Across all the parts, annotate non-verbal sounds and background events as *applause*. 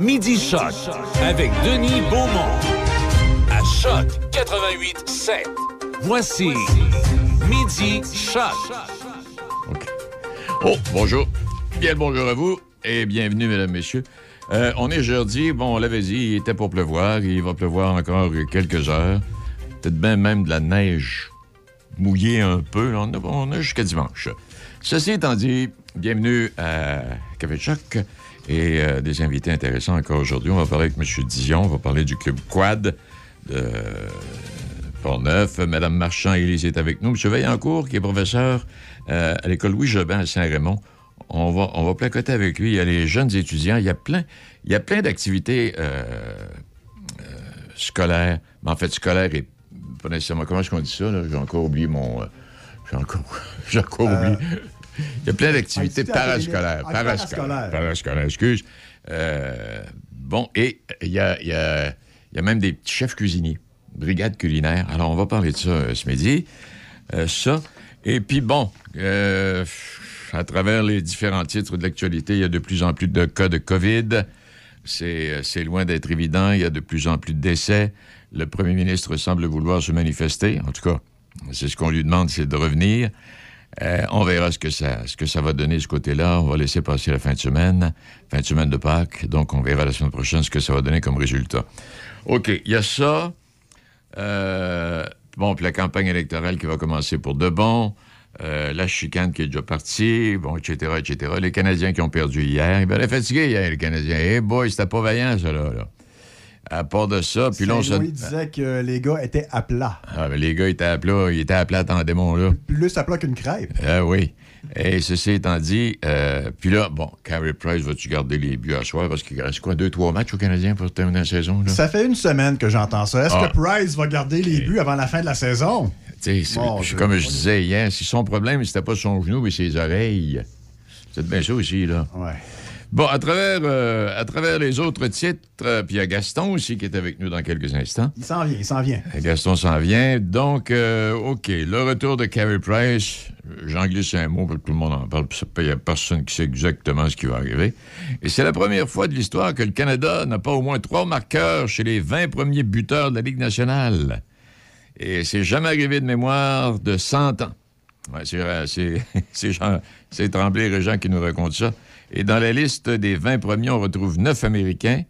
Midi Choc avec Denis Beaumont. À Choc 88 7. Voici Midi Choc. Oh, bonjour. Bien le bonjour à vous et bienvenue, mesdames, messieurs. Euh, on est jeudi. Bon, on l'avait dit, il était pour pleuvoir. Il va pleuvoir encore quelques heures. Peut-être bien même de la neige mouillée un peu. On a, on a jusqu'à dimanche. Ceci étant dit, bienvenue à Café Choc et euh, des invités intéressants encore aujourd'hui. On va parler avec M. Dion. On va parler du club Quad de Port-Neuf. Mme Marchand, Élise est avec nous. M. Veillancourt, qui est professeur euh, à l'école Louis-Jobin à Saint-Raymond. On va, on va placoter avec lui. Il y a les jeunes étudiants. Il y a plein, il y a plein d'activités euh, scolaires. Mais en fait, scolaires et pas nécessairement. Comment est-ce qu'on dit ça? J'ai encore oublié mon. j'ai encore, *laughs* j'ai encore oublié. Il y a plein d'activités parascolaires. Ah, Parascolaires. parascolaires. Parascolaires, excuse. Euh, bon, et il y y a- il y a même des petits chefs cuisiniers, brigade culinaire. Alors, on va parler de ça euh, ce midi. Euh, ça. Et puis, bon, à travers les différents titres de l'actualité, il y a de plus en plus de cas de COVID. C'est c'est loin d'être évident. Il y a de plus en plus de décès. Le premier ministre semble vouloir se manifester. En tout cas, c'est ce qu'on lui demande, c'est de revenir. Euh, on verra ce que, ça, va donner ce côté-là. On va laisser passer la fin de semaine, fin de semaine de Pâques. Donc, on verra la semaine prochaine ce que ça va donner comme résultat. OK, il y a ça. Euh, bon, puis la campagne électorale qui va commencer pour de bon. Euh, la chicane qui est déjà partie, bon, etc., etc. Les Canadiens qui ont perdu hier. Ils fatigués hier, les Canadiens. Eh boy, c'était pas vaillant, ça, là. À part de ça, puis là, on se... Saint-Louis disait que les gars étaient à plat. Ah, ben, les gars étaient à plat, ils étaient à plat en démon, là. Plus à plat qu'une crêpe. Ah oui. Et ceci étant dit, euh, puis là, bon, Carey Price, vas-tu garder les buts à soir? Parce qu'il reste quoi, deux, trois matchs aux Canadiens pour terminer la saison? Là? Ça fait une semaine que j'entends ça. Est-ce Ah. que Price va garder les buts avant la fin de la saison? Tu sais, comme je disais hier, si son problème, c'était pas son genou, mais ses oreilles. C'est bien ça aussi, là. Ouais. Bon, à travers, euh, à travers les autres titres, euh, puis il y a Gaston aussi qui est avec nous dans quelques instants. Il s'en vient, il s'en vient. Gaston s'en vient. Donc, euh, OK, le retour de Carey Price, j'en glisse un mot parce que tout le monde en parle, puis il n'y a personne qui sait exactement ce qui va arriver. Et c'est la première fois de l'histoire que le Canada n'a pas au moins trois marqueurs chez les 20 premiers buteurs de la Ligue nationale. Et c'est jamais arrivé de mémoire de 100 ans. Ouais, c'est, euh, c'est, *laughs* Tremblay et Régent qui nous racontent ça. Et dans la liste des 20 premiers, on retrouve 9 Américains.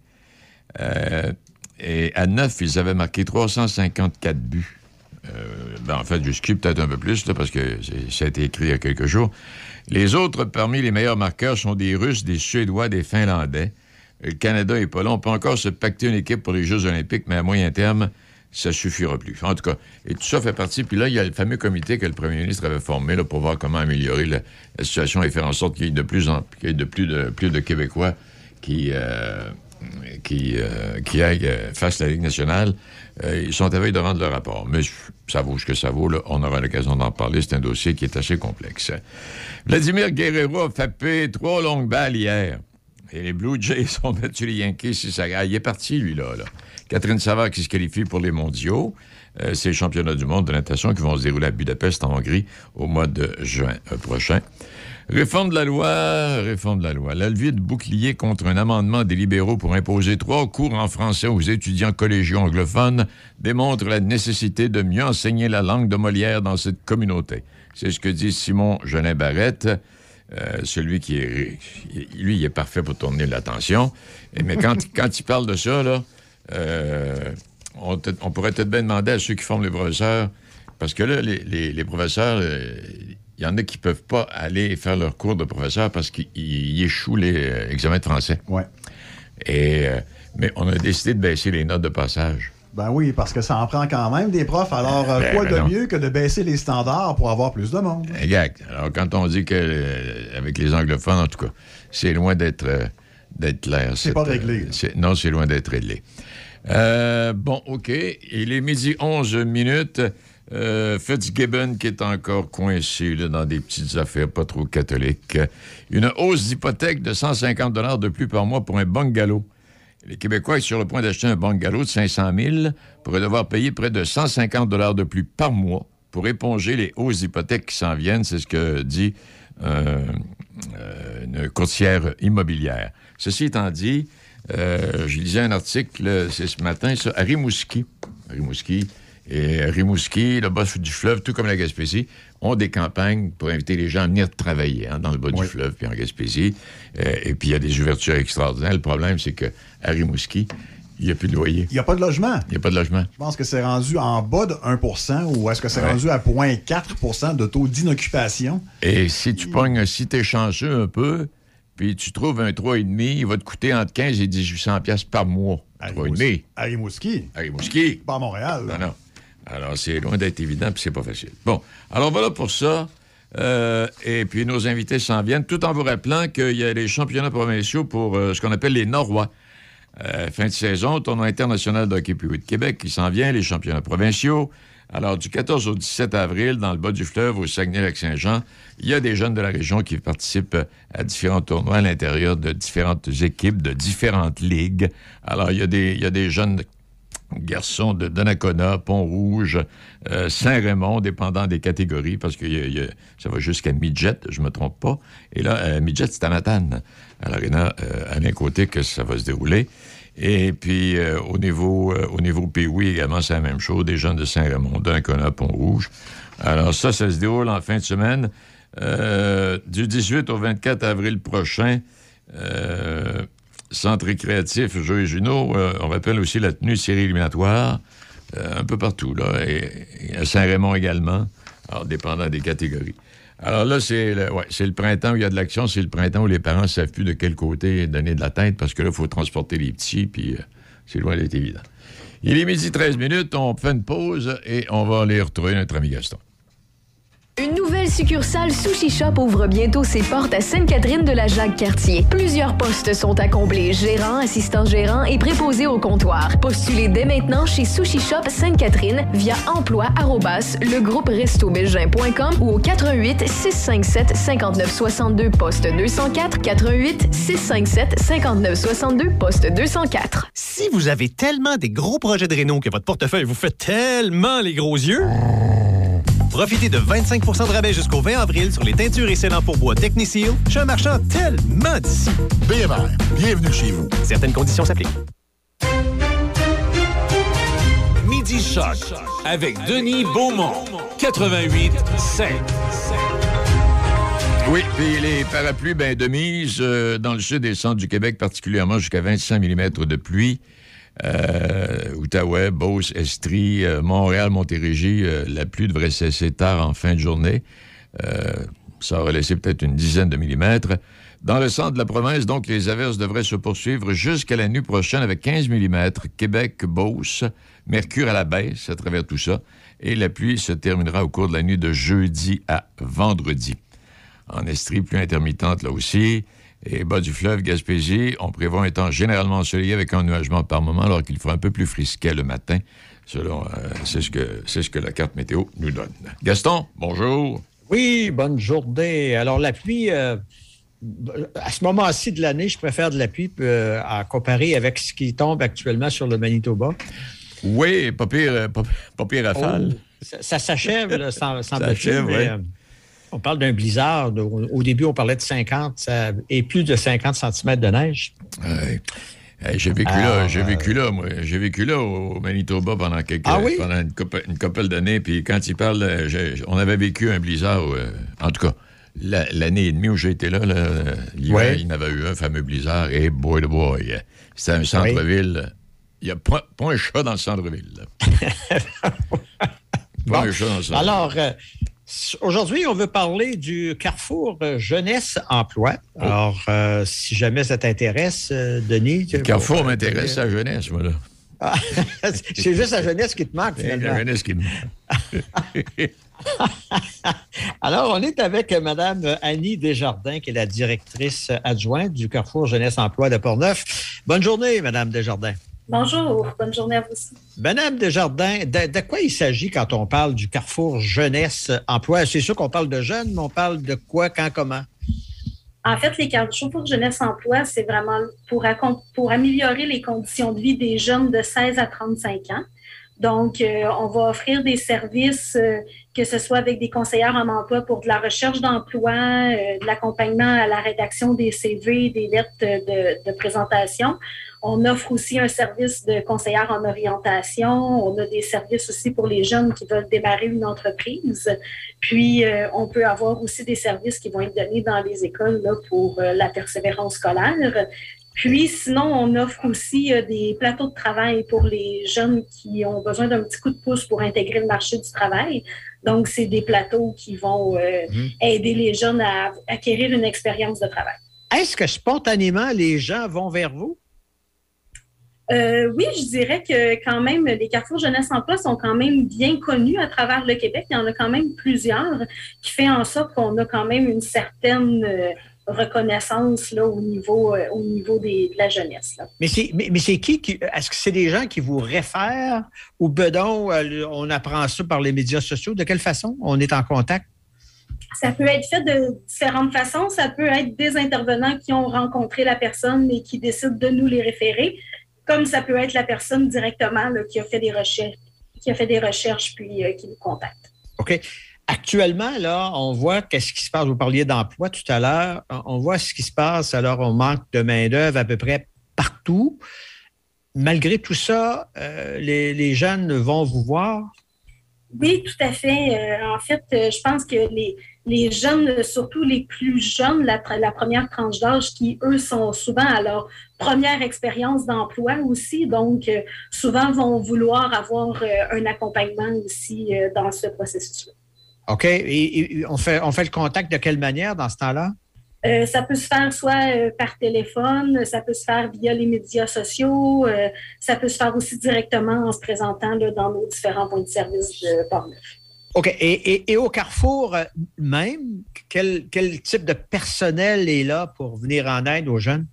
Euh, et à 9, ils avaient marqué 354 buts. Euh, ben, en fait, jusqu'à peut-être un peu plus, parce que ça a été écrit il y a quelques jours. Les autres, parmi les meilleurs marqueurs, sont des Russes, des Suédois, des Finlandais. Le Canada est pas là. On peut encore se pacter une équipe pour les Jeux olympiques, mais à moyen terme, ça suffira plus. En tout cas, et tout ça fait partie. Puis là, il y a le fameux comité que le premier ministre avait formé là, pour voir comment améliorer la, situation et faire en sorte qu'il y ait de plus en de plus de Québécois qui euh, qui, euh, qui aillent euh, face à la Ligue nationale. Ils sont à veille de rendre leur rapport. Mais ça vaut ce que ça vaut. Là. On aura l'occasion d'en parler. C'est un dossier qui est assez complexe. Vladimir Guerrero a frappé trois longues balles hier. Et les Blue Jays *laughs* ont battu les Yankees. Si ça... il est parti, lui, là. là. Catherine Savard qui se qualifie pour les mondiaux. Euh, c'est les championnats du monde de natation qui vont se dérouler à Budapest, en Hongrie, au mois de juin euh, prochain. Réforme de la loi, réforme de la loi. La levée de bouclier contre un amendement des libéraux pour imposer trois cours en français aux étudiants collégiaux anglophones démontre la nécessité de mieux enseigner la langue de Molière dans cette communauté. C'est ce que dit Simon Genin Barrette, euh, celui qui est. Lui, il est parfait pour tourner l'attention. Mais quand, *laughs* quand il parle de ça, là, on, te- on pourrait peut-être bien demander à ceux qui forment les professeurs, parce que là, les, les- les professeurs, euh, il y en a qui peuvent pas aller faire leur cours de professeur parce qu'ils ils échouent les euh, examens de français. Et, euh, mais on a décidé de baisser les notes de passage. Ben oui, parce que ça en prend quand même des profs. Alors, euh, Ben, quoi ben de non. mieux que de baisser les standards pour avoir plus de monde? Exact. Alors, quand on dit que, euh, avec les anglophones, en tout cas, c'est loin d'être euh, d'être clair. C'est pas réglé, euh, non, c'est loin d'être réglé. Euh, bon, OK. Il est midi 11 minutes. Euh, Fitzgibbon qui est encore coincé là, dans des petites affaires pas trop catholiques. Une hausse d'hypothèque de 150 de plus par mois pour un bungalow. Les Québécois sont sur le point d'acheter un bungalow de 500 000 pourraient devoir payer près de 150 de plus par mois pour éponger les hausses d'hypothèques qui s'en viennent. C'est ce que dit euh, euh, une courtière immobilière. Ceci étant dit, Euh, je lisais un article, c'est ce matin, ça, à Rimouski. Rimouski. Et Rimouski, le bas du fleuve, tout comme la Gaspésie, ont des campagnes pour inviter les gens à venir travailler hein, dans le bas du fleuve, puis en Gaspésie. Euh, et puis, il y a des ouvertures extraordinaires. Le problème, c'est qu'à Rimouski, il n'y a plus de loyer. Il n'y a pas de logement. Il n'y a pas de logement. Je pense que c'est rendu en bas de 1% ou est-ce que c'est rendu à 0,4% de taux d'inoccupation? Et si tu pognes, si tu es chanceux un peu, puis tu trouves un 3,5, il va te coûter entre 15 et 1800 pièces par mois. 3,5. À Rimouski? À Rimouski. Pas à Montréal. Non, non. Alors, c'est loin d'être évident, puis c'est pas facile. Bon, alors voilà pour ça. Euh, et puis, nos invités s'en viennent, tout en vous rappelant qu'il y a les championnats provinciaux pour euh, ce qu'on appelle les Norrois. Euh, fin de saison, tournoi international de hockey de Québec qui s'en vient, les championnats provinciaux. Alors, du 14 au 17 avril, dans le bas du fleuve, au Saguenay-Lac-Saint-Jean, il y a des jeunes de la région qui participent à différents tournois à l'intérieur de différentes équipes, de différentes ligues. Alors, il y a des, jeunes garçons de Donnacona, Pont-Rouge, euh, Saint-Raymond, dépendant des catégories, parce que ça va jusqu'à Midget, je me trompe pas. Et là, euh, Midget, c'est à Matane, à l'Arena, euh, à l'un côté que ça va se dérouler. Et puis, au niveau, au niveau également, c'est la même chose, des jeunes de Saint-Raymond, Donnacona, Pont-Rouge. Alors ça, ça se déroule en fin de semaine, du 18 au 24 avril prochain. Centre récréatif, Jeux et Juno, euh, on rappelle aussi la tenue série éliminatoire, euh, un peu partout, là, et, à Saint-Raymond également, alors dépendant des catégories. Alors là, c'est le, ouais, le printemps où il y a de l'action, c'est le printemps où les parents ne savent plus de quel côté donner de la tête, parce que là, il faut transporter les petits, puis euh, c'est loin d'être évident. Il est midi 13 minutes, on fait une pause et on va aller retrouver notre ami Gaston. Une nouvelle succursale Sushi Shop ouvre bientôt ses portes à Sainte-Catherine de la Jacques-Cartier. Plusieurs postes sont à combler, gérant, assistant gérant et préposé au comptoir. Postulez dès maintenant chez Sushi Shop Sainte-Catherine via emploi ou au 88 657 5962 poste 204 88 657 5962 poste 204. Si vous avez tellement des gros projets de réno que votre portefeuille vous fait tellement les gros yeux, Profitez de 25% de rabais jusqu'au 20 avril sur les teintures et scellants pour bois Techniseal chez un marchand tellement d'ici. BMR, bienvenue chez vous. Certaines conditions s'appliquent. Midi Choc avec Denis Beaumont, 88 5. Oui, puis les parapluies, ben, de mise euh, dans le sud et centre du Québec, particulièrement jusqu'à 25 mm de pluie. Euh, Outaouais, Beauce, Estrie, euh, Montréal, Montérégie, euh, la pluie devrait cesser tard en fin de journée. ça aurait laissé peut-être une dizaine de millimètres. Dans le centre de la province, donc, les averses devraient se poursuivre jusqu'à la nuit prochaine avec 15 mm. Québec, Beauce, Mercure à la baisse à travers tout ça. Et la pluie se terminera au cours de la nuit de jeudi à vendredi. En Estrie, pluie intermittente là aussi. Et bas du fleuve Gaspésie, on prévoit un temps généralement ensoleillé avec un nuagement par moment, alors qu'il fera un peu plus frisquet le matin. Selon, euh, c'est ce que c'est ce que la carte météo nous donne. Gaston, bonjour. Oui, bonne journée. Alors la pluie, euh, à ce moment-ci de l'année, je préfère de la pluie euh, à comparer avec ce qui tombe actuellement sur le Manitoba. Oui, pas pire, pas, pire rafale. Oh, ça, s'achève, sans, sans s'achève, on parle d'un blizzard. Au, début, on parlait de 50 et plus de 50 cm de neige. j'ai vécu là, j'ai vécu là, moi. J'ai vécu là au Manitoba pendant quelques, ah pendant une, couple, d'années. Puis quand il parle, on avait vécu un blizzard, euh, en tout cas, l'année et demie où j'étais là, là il y en avait eu un fameux blizzard. Et boy, boy, c'était un centre-ville. Il n'y a pas, un chat dans le centre-ville. *laughs* pas un chat dans le centre-ville. Alors, euh, Aujourd'hui, on veut parler du Carrefour euh, Jeunesse Emploi. Oh. Alors, euh, si jamais ça t'intéresse, euh, Denis. Le Carrefour m'intéresse la jeunesse, moi, là. Ah, *laughs* c'est juste la jeunesse qui te manque, finalement. La jeunesse qui me manque. *laughs* Alors, on est avec Mme Annie Desjardins, qui est la directrice adjointe du Carrefour Jeunesse Emploi de Portneuf. Bonne journée, Mme Desjardins. Bonjour, bonne journée à vous aussi. Madame Desjardins, de, de quoi il s'agit quand on parle du Carrefour Jeunesse Emploi? C'est sûr qu'on parle de jeunes, mais on parle de quoi, quand, comment? En fait, les Carrefour Jeunesse Emploi, c'est vraiment pour, pour améliorer les conditions de vie des jeunes de 16 à 35 ans. Donc, on va offrir des services, que ce soit avec des conseillères en emploi pour de la recherche d'emploi, de l'accompagnement à la rédaction des CV, des lettres de, de présentation. On offre aussi un service de conseillère en orientation. On a des services aussi pour les jeunes qui veulent démarrer une entreprise. Puis, euh, on peut avoir aussi des services qui vont être donnés dans les écoles là, pour euh, la persévérance scolaire. Puis, sinon, on offre aussi euh, des plateaux de travail pour les jeunes qui ont besoin d'un petit coup de pouce pour intégrer le marché du travail. Donc, c'est des plateaux qui vont mmh. aider les jeunes à acquérir une expérience de travail. Est-ce que spontanément, les gens vont vers vous? Euh, oui, je dirais que quand même, les carrefours jeunesse emploi sont quand même bien connus à travers le Québec. Il y en a quand même plusieurs qui fait en sorte qu'on a quand même une certaine euh, reconnaissance là, au niveau, euh, au niveau de la jeunesse. Mais c'est mais, qui, qui est-ce que c'est des gens qui vous réfèrent ou bedon, on apprend ça par les médias sociaux? De quelle façon on est en contact? Ça peut être fait de différentes façons. Ça peut être des intervenants qui ont rencontré la personne et qui décident de nous les référer comme ça peut être la personne directement qui a fait des recherches, qui a fait des recherches puis euh, qui nous contacte. OK. Actuellement, là, on voit qu'est-ce qui se passe. Vous parliez d'emploi tout à l'heure. On voit ce qui se passe. Alors, on manque de main-d'œuvre à peu près partout. Malgré tout ça, euh, les, jeunes vont vous voir? Oui, tout à fait. Euh, en fait, je pense que les, les jeunes, surtout les plus jeunes, la, première tranche d'âge, qui, eux, sont souvent à leur première expérience d'emploi aussi, donc euh, souvent vont vouloir avoir euh, un accompagnement aussi euh, dans ce processus-là. OK. Et, on, fait, on fait le contact de quelle manière dans ce temps-là? ça peut se faire soit par téléphone, ça peut se faire via les médias sociaux, ça peut se faire aussi directement en se présentant là, dans nos différents points de service de Portneuf. OK. Et, au Carrefour euh, même, quel, quel type de personnel est là pour venir en aide aux jeunes?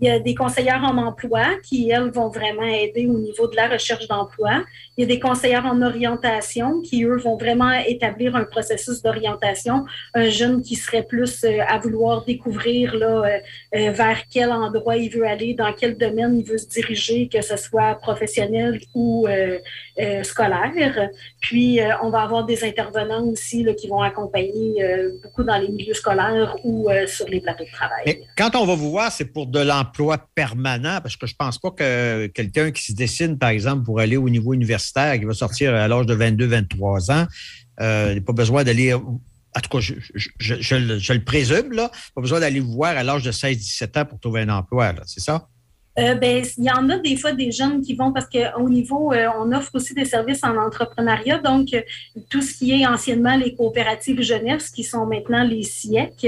Il y a des conseillères en emploi qui, elles, vont vraiment aider au niveau de la recherche d'emploi. Il y a des conseillères en orientation qui, eux, vont vraiment établir un processus d'orientation. Un jeune qui serait plus euh, à vouloir découvrir là, euh, euh, vers quel endroit il veut aller, dans quel domaine il veut se diriger, que ce soit professionnel ou scolaire. Puis, on va avoir des intervenants aussi là, qui vont accompagner beaucoup dans les milieux scolaires ou sur les plateaux de travail. Quand on va vous voir, c'est pour de l'emploi emploi permanent, parce que je pense pas que quelqu'un qui se dessine, par exemple, pour aller au niveau universitaire, qui va sortir à l'âge de 22, 23 ans, euh, n'a pas besoin d'aller en tout cas, je, le présume, là, pas besoin d'aller voir à l'âge de 16-17 ans pour trouver un emploi, c'est ça? Euh, ben, il y en a des fois des jeunes qui vont parce qu'au niveau, euh, on offre aussi des services en entrepreneuriat. Donc, euh, tout ce qui est anciennement les coopératives jeunesse, qui sont maintenant les SIEC,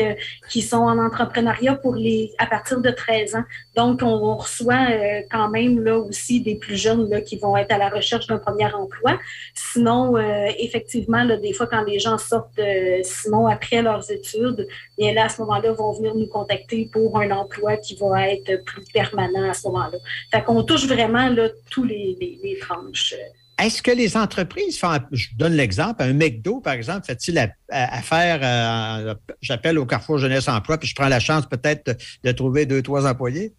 qui sont en entrepreneuriat pour les à partir de 13 ans. Donc, on, reçoit quand même là aussi des plus jeunes là, qui vont être à la recherche d'un premier emploi. Sinon, effectivement, là, des fois, quand les gens sortent, sinon après leurs études, bien là, à ce moment-là, vont venir nous contacter pour un emploi qui va être plus permanent ce. Fait qu'on touche vraiment tous les, tranches. Est-ce que les entreprises font, je donne l'exemple, un McDo, par exemple, fait-il affaire, euh, j'appelle au Carrefour Jeunesse Emploi, puis je prends la chance peut-être de trouver deux, trois employés?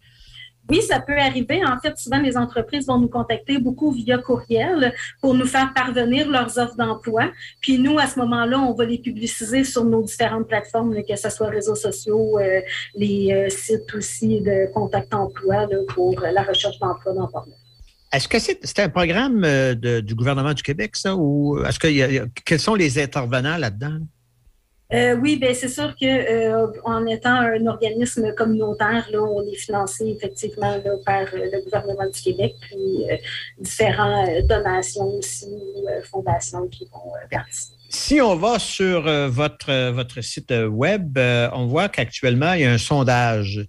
Oui, ça peut arriver. En fait, souvent, les entreprises vont nous contacter beaucoup via courriel pour nous faire parvenir leurs offres d'emploi. Puis nous, à ce moment-là, on va les publiciser sur nos différentes plateformes, que ce soit réseaux sociaux, euh, les euh, sites aussi de contact emploi pour la recherche d'emploi dans Portneuf. Est-ce que c'est un programme euh, du gouvernement du Québec, ça, ou est-ce que quels sont les intervenants là-dedans? Euh, oui, ben c'est sûr que euh, en étant un organisme communautaire, là, on est financé effectivement par euh, le gouvernement du Québec, puis différentes donations aussi, fondations qui vont participer. Si on va sur votre, votre site web, on voit qu'actuellement, il y a un sondage.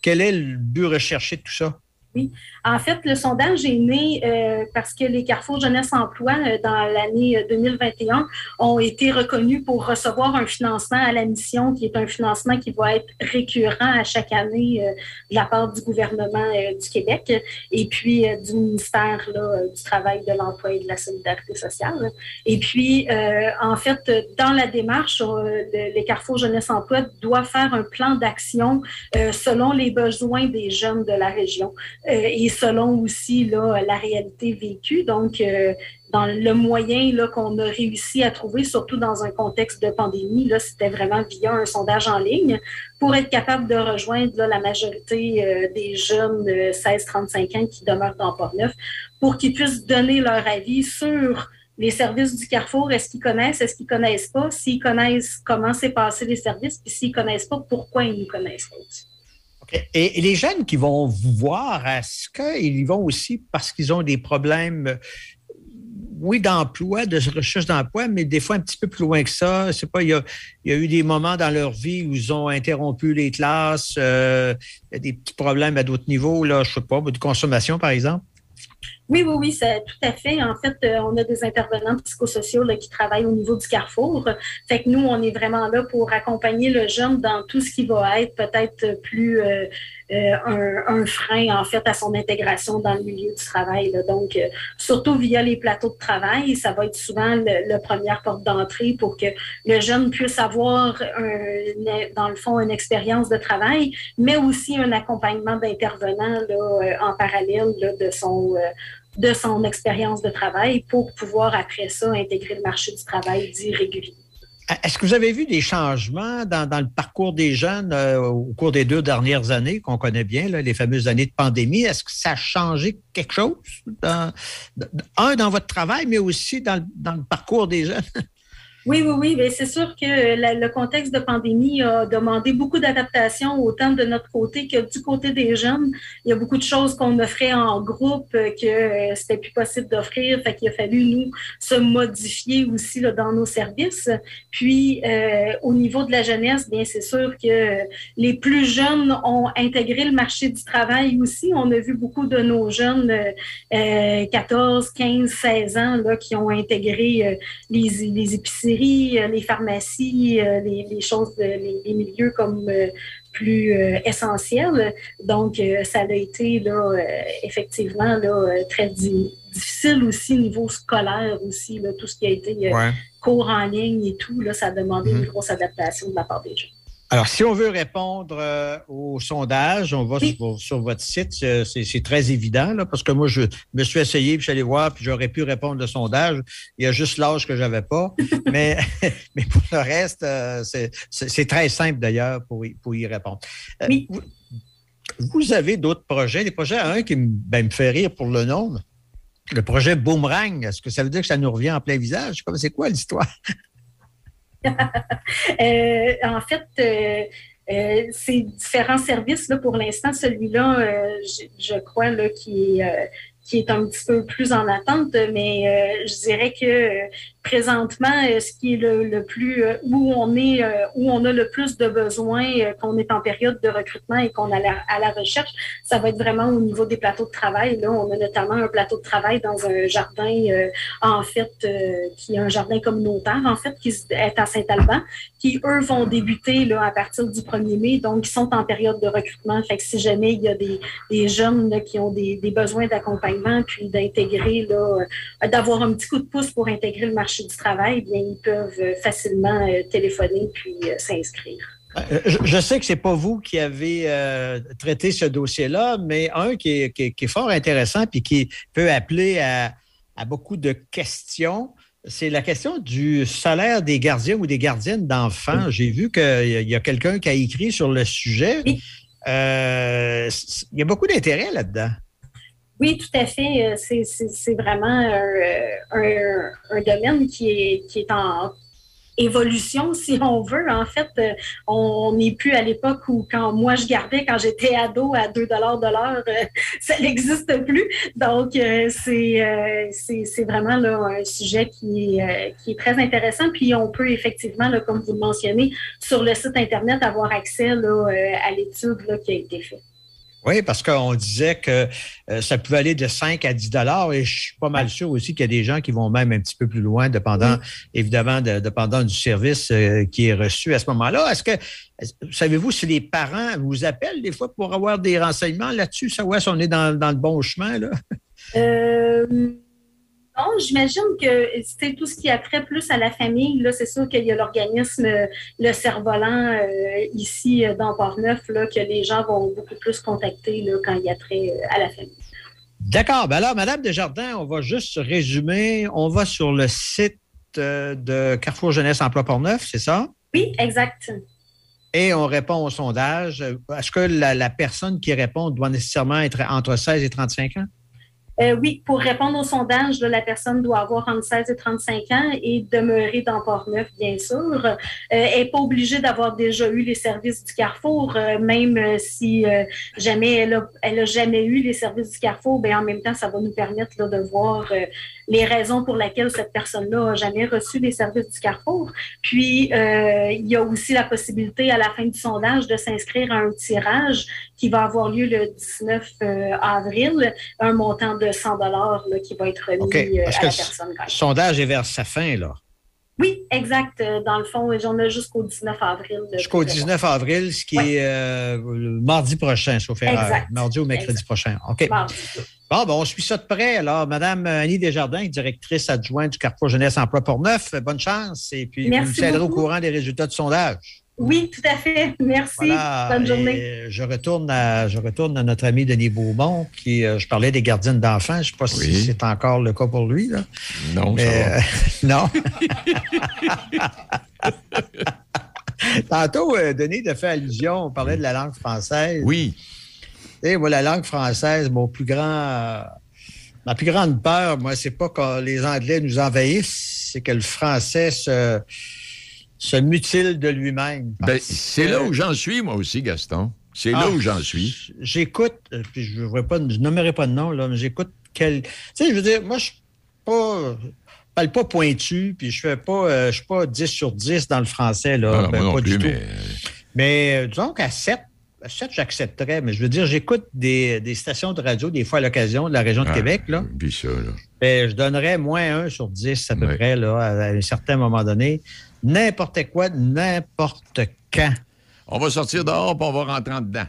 Quel est le but recherché de tout ça? Oui. En fait, le sondage est né euh, parce que les Carrefour Jeunesse Emploi, euh, dans l'année 2021, euh, ont été reconnus pour recevoir un financement à la mission, qui est un financement qui va être récurrent à chaque année de la part du gouvernement du Québec et puis du ministère du Travail, de l'Emploi et de la Solidarité sociale. Et puis, en fait, dans la démarche, les Carrefour Jeunesse Emploi doivent faire un plan d'action selon les besoins des jeunes de la région. Et selon aussi là, la réalité vécue. Donc, dans le moyen là, qu'on a réussi à trouver, surtout dans un contexte de pandémie, là, c'était vraiment via un sondage en ligne pour être capable de rejoindre la majorité des jeunes de 16-35 ans qui demeurent dans Port-Neuf pour qu'ils puissent donner leur avis sur les services du Carrefour, est-ce qu'ils connaissent, est-ce qu'ils connaissent pas? S'ils connaissent comment s'est passé les services, puis s'ils connaissent pas, pourquoi ils ne connaissent pas aussi? Et, les jeunes qui vont vous voir, est-ce qu'ils y vont aussi parce qu'ils ont des problèmes, oui, d'emploi, de recherche d'emploi, mais des fois un petit peu plus loin que ça. C'est pas, il y, a, eu des moments dans leur vie où ils ont interrompu les classes, euh, il y a des petits problèmes à d'autres niveaux, là, je sais pas, de consommation, par exemple? Oui, oui, oui, c'est tout à fait. En fait, euh, on a des intervenants psychosociaux qui travaillent au niveau du carrefour. Fait que nous, on est vraiment là pour accompagner le jeune dans tout ce qui va être peut-être plus euh, euh, un, frein, en fait, à son intégration dans le milieu du travail. Donc, euh, surtout via les plateaux de travail, ça va être souvent la première porte d'entrée pour que le jeune puisse avoir, dans le fond, une expérience de travail, mais aussi un accompagnement d'intervenants euh, en parallèle de son de son expérience de travail pour pouvoir, après ça, intégrer le marché du travail dit régulier. Est-ce que vous avez vu des changements dans, le parcours des jeunes euh, au cours des deux dernières années qu'on connaît bien, les fameuses années de pandémie? Est-ce que ça a changé quelque chose? un, dans votre travail, mais aussi dans, dans le parcours des jeunes? *laughs* Oui, oui, oui. Mais c'est sûr que le contexte de pandémie a demandé beaucoup d'adaptation, autant de notre côté que du côté des jeunes. Il y a beaucoup de choses qu'on offrait en groupe que euh, c'était plus possible d'offrir. Fait qu'il a fallu, nous, se modifier aussi là, dans nos services. Puis, euh, au niveau de la jeunesse, bien, c'est sûr que les plus jeunes ont intégré le marché du travail aussi. On a vu beaucoup de nos jeunes, euh, 14, 15, 16 ans, là, qui ont intégré euh, les, les épiceries euh, les pharmacies, euh, les, choses, les, milieux comme euh, plus essentiels. Donc, ça a été là, effectivement là, très difficile aussi niveau scolaire aussi, là, tout ce qui a été cours en ligne et tout, là, ça a demandé une mm-hmm. grosse adaptation de la part des gens. Alors, si on veut répondre euh, au sondage, on va sur, votre site. C'est très évident, là, parce que moi, je me suis essayé, puis je suis allé voir, puis j'aurais pu répondre au sondage. Il y a juste l'âge que j'avais pas. *laughs* mais, *laughs* mais pour le reste, euh, c'est très simple d'ailleurs pour, pour, y répondre. Euh, vous, avez d'autres projets, des projets, un qui ben, me fait rire pour le nom. Le projet Boomerang, est-ce que ça veut dire que ça nous revient en plein visage? C'est quoi l'histoire? *laughs* Euh, en fait, euh, euh, ces différents services, là, pour l'instant, celui-là, je, crois, là, qui est, qui est un petit peu plus en attente, mais je dirais que présentement, euh, ce qui est le, plus euh, où on est, euh, où on a le plus de besoins, qu'on est en période de recrutement et qu'on est à la, recherche, ça va être vraiment au niveau des plateaux de travail. Là, on a notamment un plateau de travail dans un jardin, en fait, qui est un jardin communautaire, en fait, qui est à Saint-Alban, qui eux vont débuter là, à partir du 1er mai, donc ils sont en période de recrutement. Fait que si jamais il y a des, des jeunes là, qui ont des, des besoins d'accompagnement, puis d'intégrer, là, d'avoir un petit coup de pouce pour intégrer le marché du travail, bien, ils peuvent euh, facilement euh, téléphoner puis euh, s'inscrire. Je, sais que c'est pas vous qui avez traité ce dossier-là, mais un qui est, fort intéressant puis qui peut appeler à, beaucoup de questions. C'est la question du salaire des gardiens ou des gardiennes d'enfants. J'ai vu qu'il y a quelqu'un qui a écrit sur le sujet. il y a beaucoup d'intérêt là-dedans. Oui, tout à fait. Euh, c'est vraiment un, un, domaine qui est, en évolution, *laughs* si on veut. En fait, euh, on n'est plus à l'époque où quand moi je gardais, quand j'étais ado à 2 de l'heure, euh, *laughs* ça n'existe plus. Donc, c'est vraiment un sujet qui est, très intéressant. Puis, on peut effectivement, comme vous le mentionnez, sur le site Internet, avoir accès à l'étude qui a été faite. Oui, parce qu'on disait que euh, ça pouvait aller de 5 à 10 dollars et je suis pas mal sûr aussi qu'il y a des gens qui vont même un petit peu plus loin, dépendant, évidemment, de, dépendant du service euh, qui est reçu à ce moment-là. Est-ce que, savez-vous si les parents vous appellent des fois pour avoir des renseignements là-dessus, savoir si on est dans, le bon chemin, là? Euh, Non, j'imagine que c'était tout ce qui a trait plus à la famille. Là, c'est sûr qu'il y a l'organisme, le cerf-volant euh, ici euh, dans Port-Neuf, là, que les gens vont beaucoup plus contacter là, quand il y a trait euh, à la famille. D'accord. Ben alors, Madame Desjardins, on va juste résumer. On va sur le site de Carrefour Jeunesse Emploi Port-Neuf, c'est ça? Oui, exact. Et on répond au sondage. Est-ce que la, la personne qui répond doit nécessairement être entre 16 et 35 ans? Euh, oui, pour répondre au sondage, la personne doit avoir entre 16 et 35 ans et demeurer dans Port-Neuf, bien sûr. Euh, elle n'est pas obligée d'avoir déjà eu les services du Carrefour, euh, même si jamais elle a, elle a jamais eu les services du Carrefour, bien, en même temps, ça va nous permettre là, de voir les raisons pour lesquelles cette personne-là n'a jamais reçu les services du Carrefour. Puis, il y a aussi la possibilité à la fin du sondage de s'inscrire à un tirage qui va avoir lieu le 19 euh, avril, un montant de 100 dollars qui va être remis euh, à que la le personne. le sondage est vers sa fin, là. Oui, exact. Euh, Dans le fond, j'en ai jusqu'au 19 avril. Jusqu'au pour 19 avril, ce qui Ouais. est euh, mardi prochain, sauf erreur. Mardi ou mercredi Exact. prochain. OK. Bon, ben, on suit ça de près. Alors, Madame Annie Desjardins, directrice adjointe du Carrefour Jeunesse Emploi Portneuf, bonne chance. Et puis, Merci vous nous tiendrez au courant des résultats du sondage. Oui, tout à fait. Merci. Voilà. Bonne journée. Et je retourne à, je retourne à notre ami Denis Beaumont, qui, euh, je parlais des gardiennes d'enfants. Je ne sais pas Oui. si c'est encore le cas pour lui, là. Non, ça Mais, va. euh, *laughs* non. *laughs* Tantôt, euh, Denis a fait allusion, on parlait de la langue française. Oui. Sais, moi, la langue française, mon plus grand, euh, ma plus grande peur, moi, c'est pas que les Anglais nous envahissent, c'est que le français se, se mutile de lui-même. Ben, c'est là où j'en suis, moi aussi, Gaston. C'est là Ah, où j'en suis. J'écoute, euh, puis je ne pas, je nommerai pas de nom, là, mais j'écoute quel. Tu sais, je veux dire, moi, je suis pas. Parle pas pointu, puis je fais pas, euh, je suis pas 10 sur 10 dans le français, là. Ah, Ben, moi non pas plus, du tout. mais Mais euh, disons qu'à 7, à 7, j'accepterais. Mais je veux dire, j'écoute des, des stations de radio, des fois à l'occasion de la région de Ah, Québec. Là. Puis ça, là. Ben, je donnerais moins 1 sur 10 à peu Ouais. près là, à un certain moment donné. N'importe quoi, n'importe quand. On va sortir dehors, puis on va rentrer en dedans.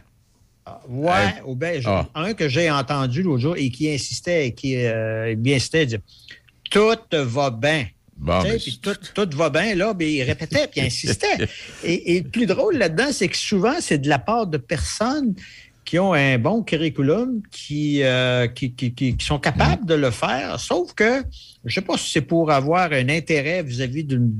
Ouais, Hey. ou bien Ah. un que j'ai entendu l'autre jour et qui insistait, et qui euh, bien insistait, disait, tout va bien. Bon, Tu sais, puis tout, tout va bien, là, puis il répétait, puis il insistait. *laughs* et, et le plus drôle là-dedans, c'est que souvent, c'est de la part de personnes qui ont un bon curriculum, qui, euh, qui, qui, qui- sont capables de le faire, sauf que, je ne sais pas si c'est pour avoir un intérêt vis-à-vis d'une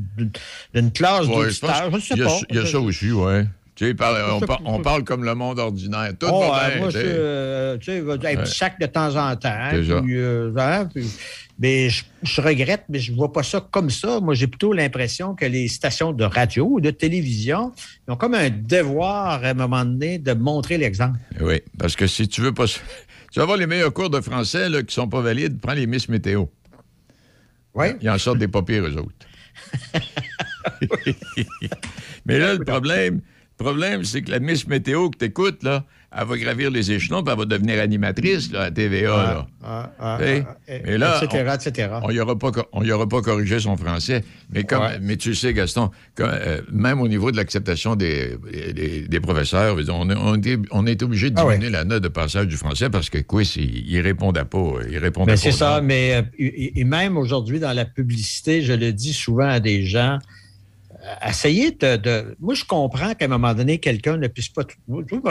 classe ouais, je pense d'auditeurs, je ne sais qu'il y a- pas. Il y a ça aussi, oui. Tu sais, on, par- parle comme le monde ordinaire. Tout Oh, va euh, bien. moi, tu sais. euh, un Ouais. petit sac de temps en temps. Puis, euh, hein, puis- mais je, je regrette, mais je ne vois pas ça comme ça. Moi, j'ai plutôt l'impression que les stations de radio ou de télévision ils ont comme un devoir, à un moment donné, de montrer l'exemple. Oui, parce que si tu veux pas. Tu vas avoir les meilleurs cours de français là, qui sont pas valides, prends les Miss Météo. Oui. Ils en sortent des pas pires, eux autres. *laughs* *laughs* Mais là, le problème, le problème, c'est que la Miss Météo que tu écoutes, là, elle va gravir les échelons, puis elle va devenir animatrice là, à TVA. là. Ah, ah, ah, ah, mais là, etc., etc. On n'y aura, pas co- on y aura pas corrigé son français. Mais, comme, Ouais. mais tu sais, Gaston, comme, euh, même au niveau de l'acceptation des, des, des professeurs, on, est- on, était, on est obligé de ouais. diminuer la note de passage du français parce que Quiz, il, il répondait pas. Il répondait Ben, pas c'est ça, mais euh, et, et même aujourd'hui, dans la publicité, je le dis souvent à des gens, essayez de, de- Moi, je comprends qu'à un moment donné, quelqu'un ne puisse pas... tout- tout- tout- Tu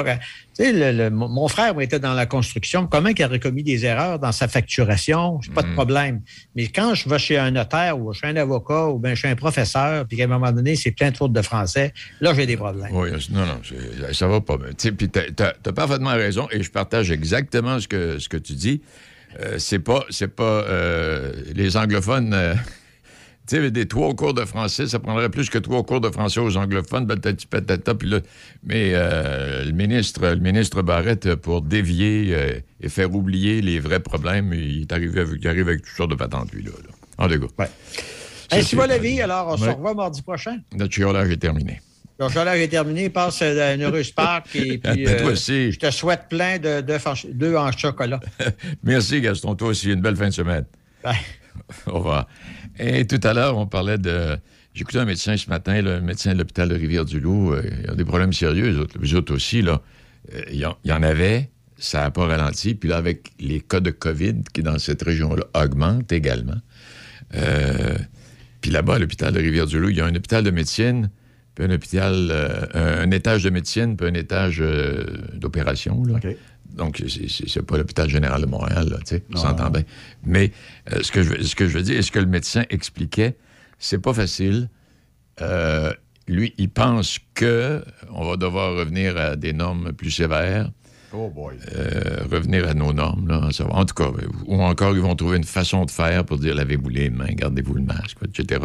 sais, le- le- mon frère était dans la construction. Comment il aurait commis des erreurs dans sa facturation? C'est pas de Mm. problème. Mais quand je vais chez un notaire ou chez un avocat ou bien chez un professeur, puis qu'à un moment donné, c'est plein de fautes de français, là, j'ai des problèmes. Oui, non, non, ça va pas bien. Tu sais, Puis t'as as, parfaitement raison et je partage exactement ce que, ce que tu dis. Euh, c'est pas, c'est pas euh, les anglophones. euh, tu sais, des trois cours de français, ça prendrait plus que trois cours de français aux anglophones, patati patata, puis là, mais euh, le ministre, le ministre Barrette, pour dévier euh, et faire oublier les vrais problèmes, il est arrivé avec, il arrive avec toutes sortes de patentes, lui, là. là. En cas. Ouais. Ainsi va la vie. Alors, on se revoit mardi prochain? Notre chiolage est terminé. Donc, là, j'ai terminé. Passe euh, une heureuse Pâques. Et *laughs* puis, Toi euh, aussi. je te souhaite plein de d'œufs en chocolat. *laughs* Merci, Gaston. Toi aussi, une belle fin de semaine. Bye. Au revoir. Et tout à l'heure, on parlait de. J'écoutais un médecin ce matin, un médecin de l'hôpital de Rivière-du-Loup. euh, il a des problèmes sérieux, eux autres, aussi. Là. Euh, il, y en, il y en avait. ça n'a pas ralenti. Puis là, avec les cas de COVID qui, dans cette région-là, augmentent également. Euh, puis là-bas, à l'hôpital de Rivière-du-Loup, il y a un hôpital de médecine, puis un hôpital, euh, un, étage de médecine, puis un étage euh, d'opération. là. Donc, c'est- pas l'hôpital général de Montréal, là, tu sais, on s'entend bien. Mais euh, ce, que je, veux- ce que je veux dire, est-ce que le médecin expliquait, c'est pas facile. Euh, lui, il pense que on va devoir revenir à des normes plus sévères, Oh boy. euh, revenir à nos normes, là, en tout cas, ou encore ils vont trouver une façon de faire pour dire lavez-vous les mains, gardez-vous le masque, etc.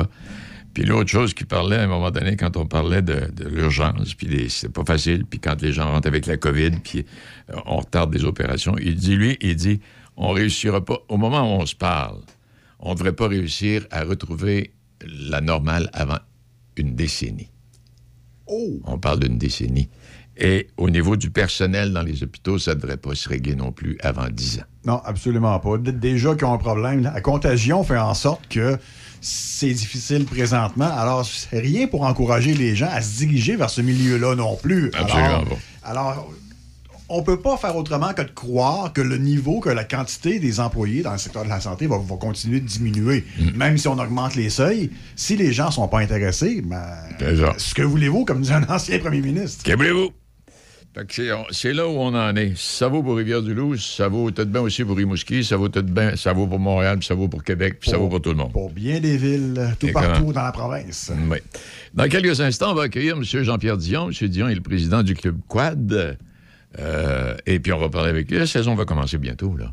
Puis l'autre chose qu'il parlait à un moment donné, quand on parlait de, de l'urgence, puis c'est pas facile, puis quand les gens rentrent avec la COVID, puis euh, on retarde des opérations, il dit, lui, il dit, on réussira pas, au moment où on se parle, on ne devrait pas réussir à retrouver la normale avant une décennie. Oh! On parle d'une décennie. Et au niveau du personnel dans les hôpitaux, ça ne devrait pas se régler non plus avant 10 ans. Non, absolument pas. Déjà qu'ils ont un problème, la contagion fait en sorte que c'est difficile présentement. Alors, c'est rien pour encourager les gens à se diriger vers ce milieu-là non plus. Absolument alors, on peut pas faire autrement que de croire que le niveau, que la quantité des employés dans le secteur de la santé va, va continuer de diminuer. Mm. Même si on augmente les seuils, si les gens sont pas intéressés, ben, ce que voulez-vous, comme disait un ancien premier ministre? Que voulez-vous? Fait que c'est, là où on en est. Ça vaut pour Rivière-du-Loup, ça vaut peut-être bien aussi pour Rimouski, ça vaut peut-être bien, ça vaut pour Montréal, puis ça vaut pour Québec, puis ça vaut pour tout le monde. Pour bien des villes, tout Et partout dans la province. Oui. Dans quelques instants, on va accueillir M. Jean-Pierre Dion. M. Dion est le président du Club Quad. Euh, et puis, on va parler avec lui. La saison va commencer bientôt, là.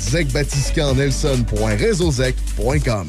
zecbatiscannelson.réseauzec.com.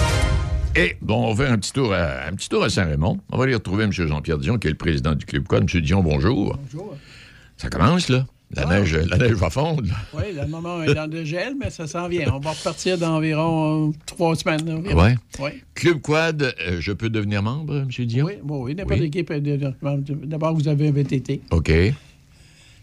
Et bon, on va faire un petit tour à, un petit tour à Saint-Raymond. On va aller retrouver M. Jean-Pierre Dion, qui est le président du Club Quad. M. Dion, bonjour. Bonjour. Ça commence, là. La, neige, la neige va fondre. Oui, le moment est dans le gel, mais ça s'en vient. On va repartir d'environ euh, trois semaines. environ. Ouais. Oui. Club Quad, euh, je peux devenir membre, M. Dion? Oui, bon, oui, n'importe Oui. D'abord, vous avez un VTT. OK.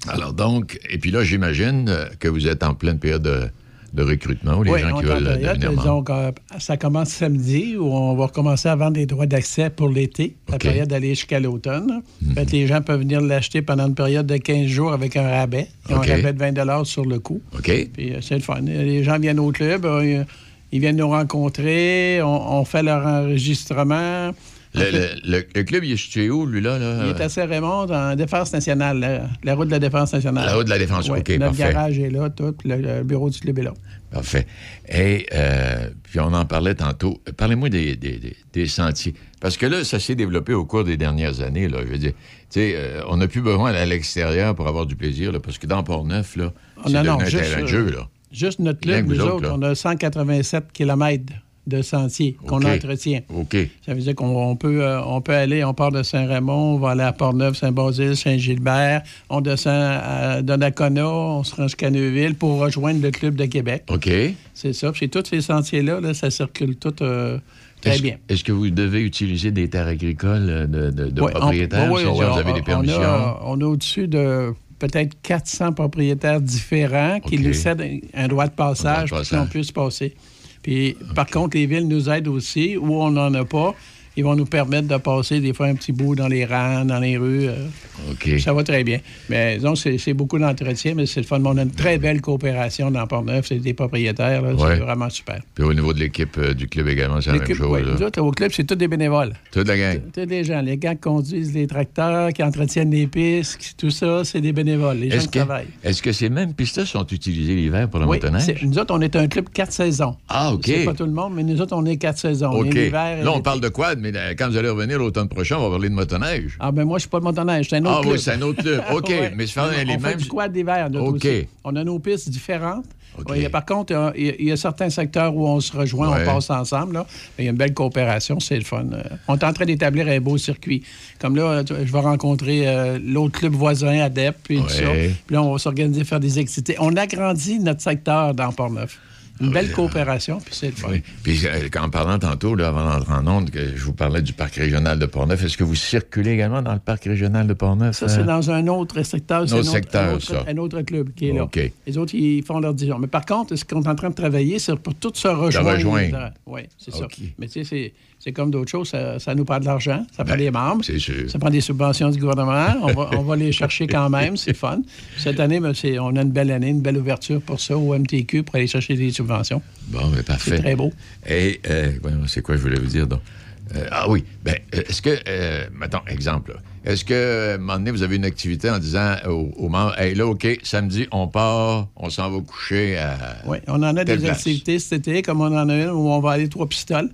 Alors donc, et puis là, j'imagine euh, que vous êtes en pleine période de, de recrutement, les oui, gens qui veulent période, devenir donc, euh, ça commence samedi où on va recommencer à vendre des droits d'accès pour l'été, la période d'aller jusqu'à l'automne. Fait que les gens peuvent venir l'acheter pendant une période de 15 jours avec un rabais. Ils ont OK. un rabais de 20 sur le coût. OK. Puis euh, c'est le fun. Les gens viennent au club, euh, ils viennent nous rencontrer, on, on fait leur enregistrement. Le, le- le- le club, il est situé où, lui, là? Il est à Saint-Raymond, en Défense nationale, la, la route de la Défense nationale. La route de la Défense, Oui, OK, Notre parfait. garage est là, tout, le, le bureau du club est là. Parfait. Et euh, puis on en parlait tantôt. Parlez-moi des, des- des- des sentiers. Parce que là, ça s'est développé au cours des dernières années. Là. Je veux dire, tu sais, euh, on n'a plus besoin d'aller à l'extérieur pour avoir du plaisir, là, parce que dans Port-Neuf, là, c'est devenu un terrain de jeu, là. Juste notre club, nous autres, autres, on a 187 km de sentiers qu'on entretient. OK. Ça veut dire qu'on on peut, euh, on peut aller, on part de Saint-Raymond, on va aller à Port-Neuf, Saint-Basile, Saint-Gilbert, on descend à Donnacona, on se rend jusqu'à Neuville pour rejoindre le club de Québec. OK. C'est ça. Puis tous ces sentiers-là, là, ça circule tout euh, très Est-ce- bien. Est-ce que vous devez utiliser des terres agricoles euh, de, de- de Ouais, on- propriétaires? ouais, C'est-à-dire, ouais, vous avez on- des permissions? On a, on a au-dessus de peut-être 400 propriétaires différents qui nous cèdent un, droit de passage pour qu'on puisse passer. Puis, par contre, les villes nous aident aussi, où on n'en a pas. Ils vont nous permettre de passer des fois un petit bout dans les rangs, dans les rues. euh. Ça va très bien. Mais donc, c'est beaucoup d'entretien, mais c'est le fun. On a une très belle coopération dans Port-Neuf. C'est des propriétaires. Ouais. C'est vraiment super. Puis au niveau de l'équipe euh, du club également, c'est la même chose. ouais, nous autres, au club, c'est tous des bénévoles. Toute la gang. Tous des gens. Les gars qui conduisent les tracteurs, qui entretiennent les pistes, qui- tout ça, c'est des bénévoles. Les gens Est-ce qui que, travaillent. est-ce que ces mêmes pistes sont utilisées l'hiver pour le Oui, motoneige? nous autres, on est un club quatre saisons. Ah, OK. C'est pas tout le monde, mais nous autres, on est quatre saisons. OK. Là, on parle de quad, mais euh, quand vous allez revenir l'automne prochain, on va parler de motoneige. Ah, ben moi, je suis pas le motoneige, c'est un autre Ah club. oui, c'est un autre club. *laughs* OK, Ouais. mais c'est faire on, les on fait mêmes- du quad d'hiver, OK. aussi. On a nos pistes différentes. OK. Oui, par contre, euh, il y a- il y, a certains secteurs où on se rejoint, Ouais. on passe ensemble. Là. Mais il y a une belle coopération, c'est le fun. Euh, on est en train d'établir un beau circuit. Comme là, tu- je vais rencontrer euh, l'autre club voisin, ADEP, puis tout ça. Puis là, on va s'organiser, faire des activités. On agrandit notre secteur dans Port-Neuf. Une belle coopération, puis c'est le fun. Oui. Puis euh, en parlant tantôt, là, avant d'entrer en onde, que je vous parlais du parc régional de Portneuf, est-ce que vous circulez également dans le parc régional de Portneuf? Ça, c'est euh? dans un autre secteur. c'est Un autre secteur, un autre, ça. un autre club qui est là. Les autres, ils font leur division. Mais par contre, ce qu'on est en train de travailler, c'est pour tout se rejoindre? rejoindre. Oui, c'est ça. OK. Mais tu sais, c'est- c'est comme d'autres choses. Ça, ça nous prend de l'argent. Ça prend Ben, des membres. Ça prend des subventions du gouvernement. On va, on va les chercher quand même. C'est fun. Cette année, ben, on a une belle année, une belle ouverture pour ça au MTQ pour aller chercher des subventions. Bon, mais parfait. C'est très beau. Et, euh, c'est quoi je voulais vous dire, donc? Euh, ah oui, ben, euh, est-ce que, euh, mettons, exemple, est-ce que, à un moment donné, vous avez une activité en disant aux, membres, hey, là, OK, samedi, on part, on s'en va coucher à. Oui, on en a des place? activités cet été, comme on en a une où on va aller trois pistoles.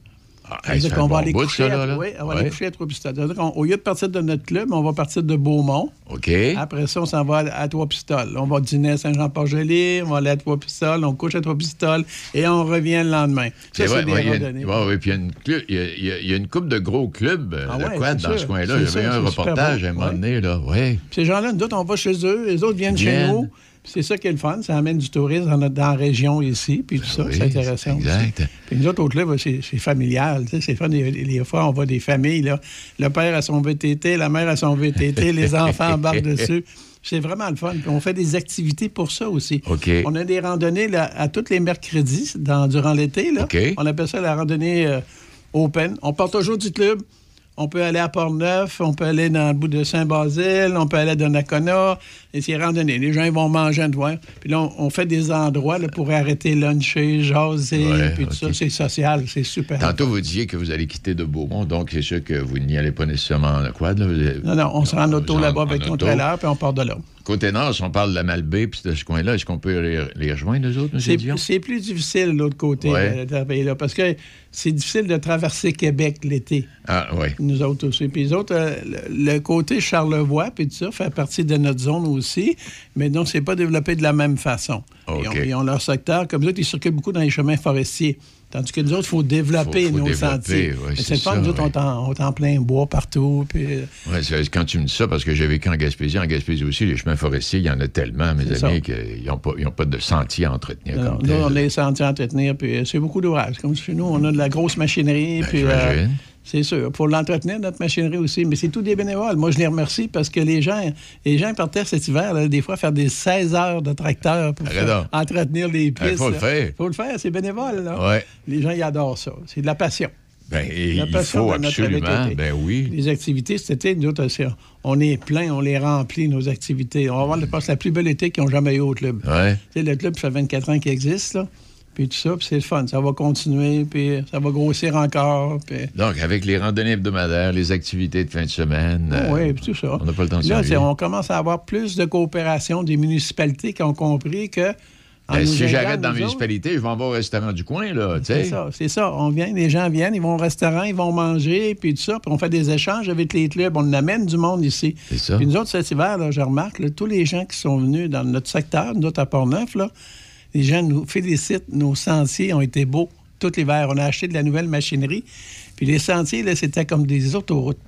Ah, hey, oui, on va Ouais. aller coucher à Trois-Pistoles. Au lieu de partir de notre club, on va partir de Beaumont. OK. Après ça, on s'en va à, à Trois-Pistoles. On va dîner à Saint-Jean-Port-Gelé, on va aller à Trois-Pistoles, on couche à Trois-Pistoles et on revient le lendemain. Ça, C'est des ouais, randonnées. ouais, ouais, puis il y a une y y a- coupe de gros clubs euh, Ah de ouais, quad dans sûr. ce coin-là? J'avais un reportage à un moment Ouais. donné, là. Oui. Ces gens-là, nous autres, on va chez eux, les autres viennent chez Viennent. nous. C'est ça qui est le fun, ça amène du tourisme dans, notre- dans la région ici, puis tout ça, oui, c'est intéressant. aussi. exact. Puis nous autres, au club, c'est familial, tu sais, c'est fun. Les, les fois, on voit des familles, là. le père a son VTT, la mère a son VTT, *laughs* les enfants embarquent dessus. C'est vraiment le fun. Puis on fait des activités pour ça aussi. On a des randonnées là, à tous les mercredis dans, durant l'été. là. On appelle ça la randonnée euh, open. On part toujours du club. On peut aller à Port-Neuf, on peut aller dans le bout de Saint-Basile, on peut aller à Donnacona, et c'est randonnée. Les gens ils vont manger un doigt. Puis là, on, on fait des endroits là, pour arrêter luncher, jaser, Ouais, puis tout ça. C'est social, c'est super. Tantôt, vous disiez que vous allez quitter de Beaumont, donc c'est sûr que vous n'y allez pas nécessairement en quad. Là. Non, non, on se rend en auto là-bas avec auto. trailer, puis on part de là. Côté nord, si on parle de la Malbaie puis de ce coin-là, est-ce qu'on peut les, les rejoindre, eux autres, M. C'est plus difficile de l'autre côté Ouais. euh, de là, parce que c'est difficile de traverser Québec l'été. Ah, oui. Nous autres aussi. Puis les autres, euh, le, côté Charlevoix, puis tout ça, fait partie de notre zone aussi, mais donc, c'est pas développé de la même façon. OK. Ils, ont, ils ont leur secteur. Comme nous autres, ils circulent beaucoup dans les chemins forestiers. Tandis que nous autres, il faut développer Faut- faut nos développer, sentiers. ouais, c'est ça, nous autres, ouais. on est en- plein bois partout. Puis, euh, c'est- quand tu me dis ça, parce que j'ai vécu en Gaspésie, en Gaspésie aussi, les chemins forestiers, il y en a tellement, mes amis, qu'ils n'ont pas, ils ont pas de sentier à entretenir. non, comme nous, on a les sentiers à entretenir, puis euh, c'est beaucoup d'ouvrages. Comme chez nous, on a de la grosse machinerie. Ben, puis, j'imagine. C'est sûr. Pour l'entretenir, notre machinerie aussi. Mais c'est tout des bénévoles. Moi, je les remercie parce que les gens, les gens partaient cet hiver, là, des fois, faire des 16 heures de tracteur pour faire- entretenir les pistes. faut le faire. faut le faire, c'est bénévole. Là. Ouais. Les gens, ils adorent ça. C'est de la passion. Ben, et La il passion faut de notre absolument. Ben oui. Les activités, cet été, nous autres, on est plein, on les remplit, nos activités. On va avoir, je pense, la plus belle été qu'ils ont jamais eu au club. Ouais. Tu sais, le club, ça fait 24 ans qu'il existe, là. Puis tout ça, puis c'est le fun. Ça va continuer, puis ça va grossir encore. Puis... Donc, avec les randonnées hebdomadaires, les activités de fin de semaine. euh, oui, puis tout ça. On n'a pas le temps de Là, on commence à avoir plus de coopération des municipalités qui ont compris que. en Ben, si j'arrête dans la nous autres, municipalité, je vais en voir au restaurant du coin, là, C'est ça, c'est ça. On vient, les gens viennent, ils vont au restaurant, ils vont manger, puis tout ça, puis on fait des échanges avec les clubs. On amène du monde ici. C'est ça. Puis nous autres, cet hiver, là, je remarque, là, tous les gens qui sont venus dans notre secteur, nous autres à Port-Neuf, là, les gens nous félicitent. Nos sentiers ont été beaux tout l'hiver. On a acheté de la nouvelle machinerie. Puis les sentiers, là, c'était comme des autoroutes.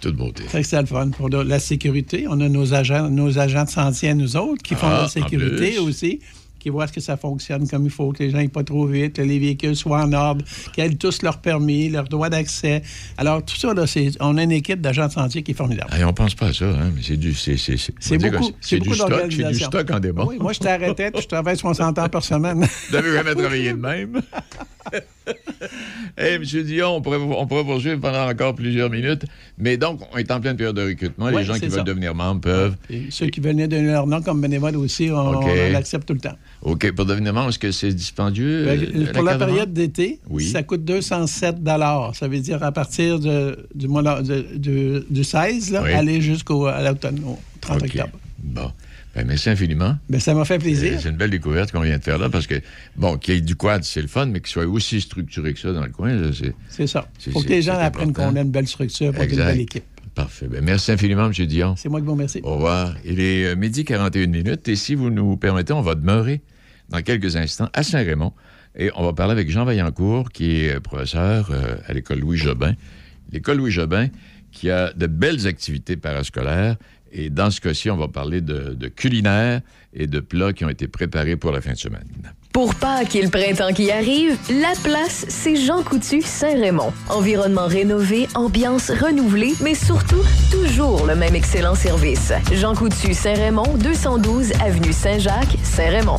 Toute beauté. C'est le fun. Pour la sécurité, on a nos agents, nos agents de sentier à nous autres qui font Ah, la sécurité aussi, qui voient que ça fonctionne comme il faut, que les gens n'aillent pas trop vite, que les véhicules soient en ordre, qu'ils aient tous leur permis, leur droit d'accès. Alors, tout ça, là, c'est, on a une équipe d'agents de sentier qui est formidable. Hey, on pense pas à ça, hein, mais c'est du. C'est, c'est, c'est, beaucoup, c'est du stock, c'est du stock en démon. Oui, moi, je t'arrêtais, puis je travaille 60 heures par semaine. Vous n'avez jamais *laughs* travaillé de même? Hey, M. Dion, on pourrait, on pourrait poursuivre pendant encore plusieurs minutes. Mais donc, on est en pleine période de recrutement. Ouais, Les gens qui veulent devenir membres peuvent. Et ceux qui veulent donner leur nom comme bénévole aussi, on, l'accepte tout le temps. OK, pour devenir membre, est-ce que c'est dispendieux? Ben, euh, pour la période d'été, Oui. ça coûte 207 Ça veut dire à partir de- du, mois de- du, du 16, là, Oui. aller jusqu'au à l'automne, au 30 OK. octobre. Bon. Ben, merci infiniment. Ben, ça m'a fait plaisir. Euh, C'est une belle découverte qu'on vient de faire là parce que, bon, qu'il y ait du quad, c'est le fun, mais qu'il soit aussi structuré que ça dans le coin, c'est. C'est ça. Faut que les gens apprennent qu'on a une belle structure pour une belle équipe. Parfait. Ben, merci infiniment, M. Dion. C'est moi qui vous remercie. Au revoir. Il est euh, midi 41 minutes et si vous nous permettez, on va demeurer dans quelques instants à Saint-Raymond et on va parler avec Jean Vaillancourt, qui est euh, professeur euh, à l'école Louis Jobin. L'école Louis Jobin qui a de belles activités parascolaires et dans ce cas-ci, on va parler de, de culinaire et de plats qui ont été préparés pour la fin de semaine. Pour Pâques et le printemps qui arrive, la place, c'est Jean Coutu Saint-Raymond. Environnement rénové, ambiance renouvelée, mais surtout, toujours le même excellent service. Jean Coutu Saint-Raymond, 212 Avenue Saint-Jacques, Saint-Raymond.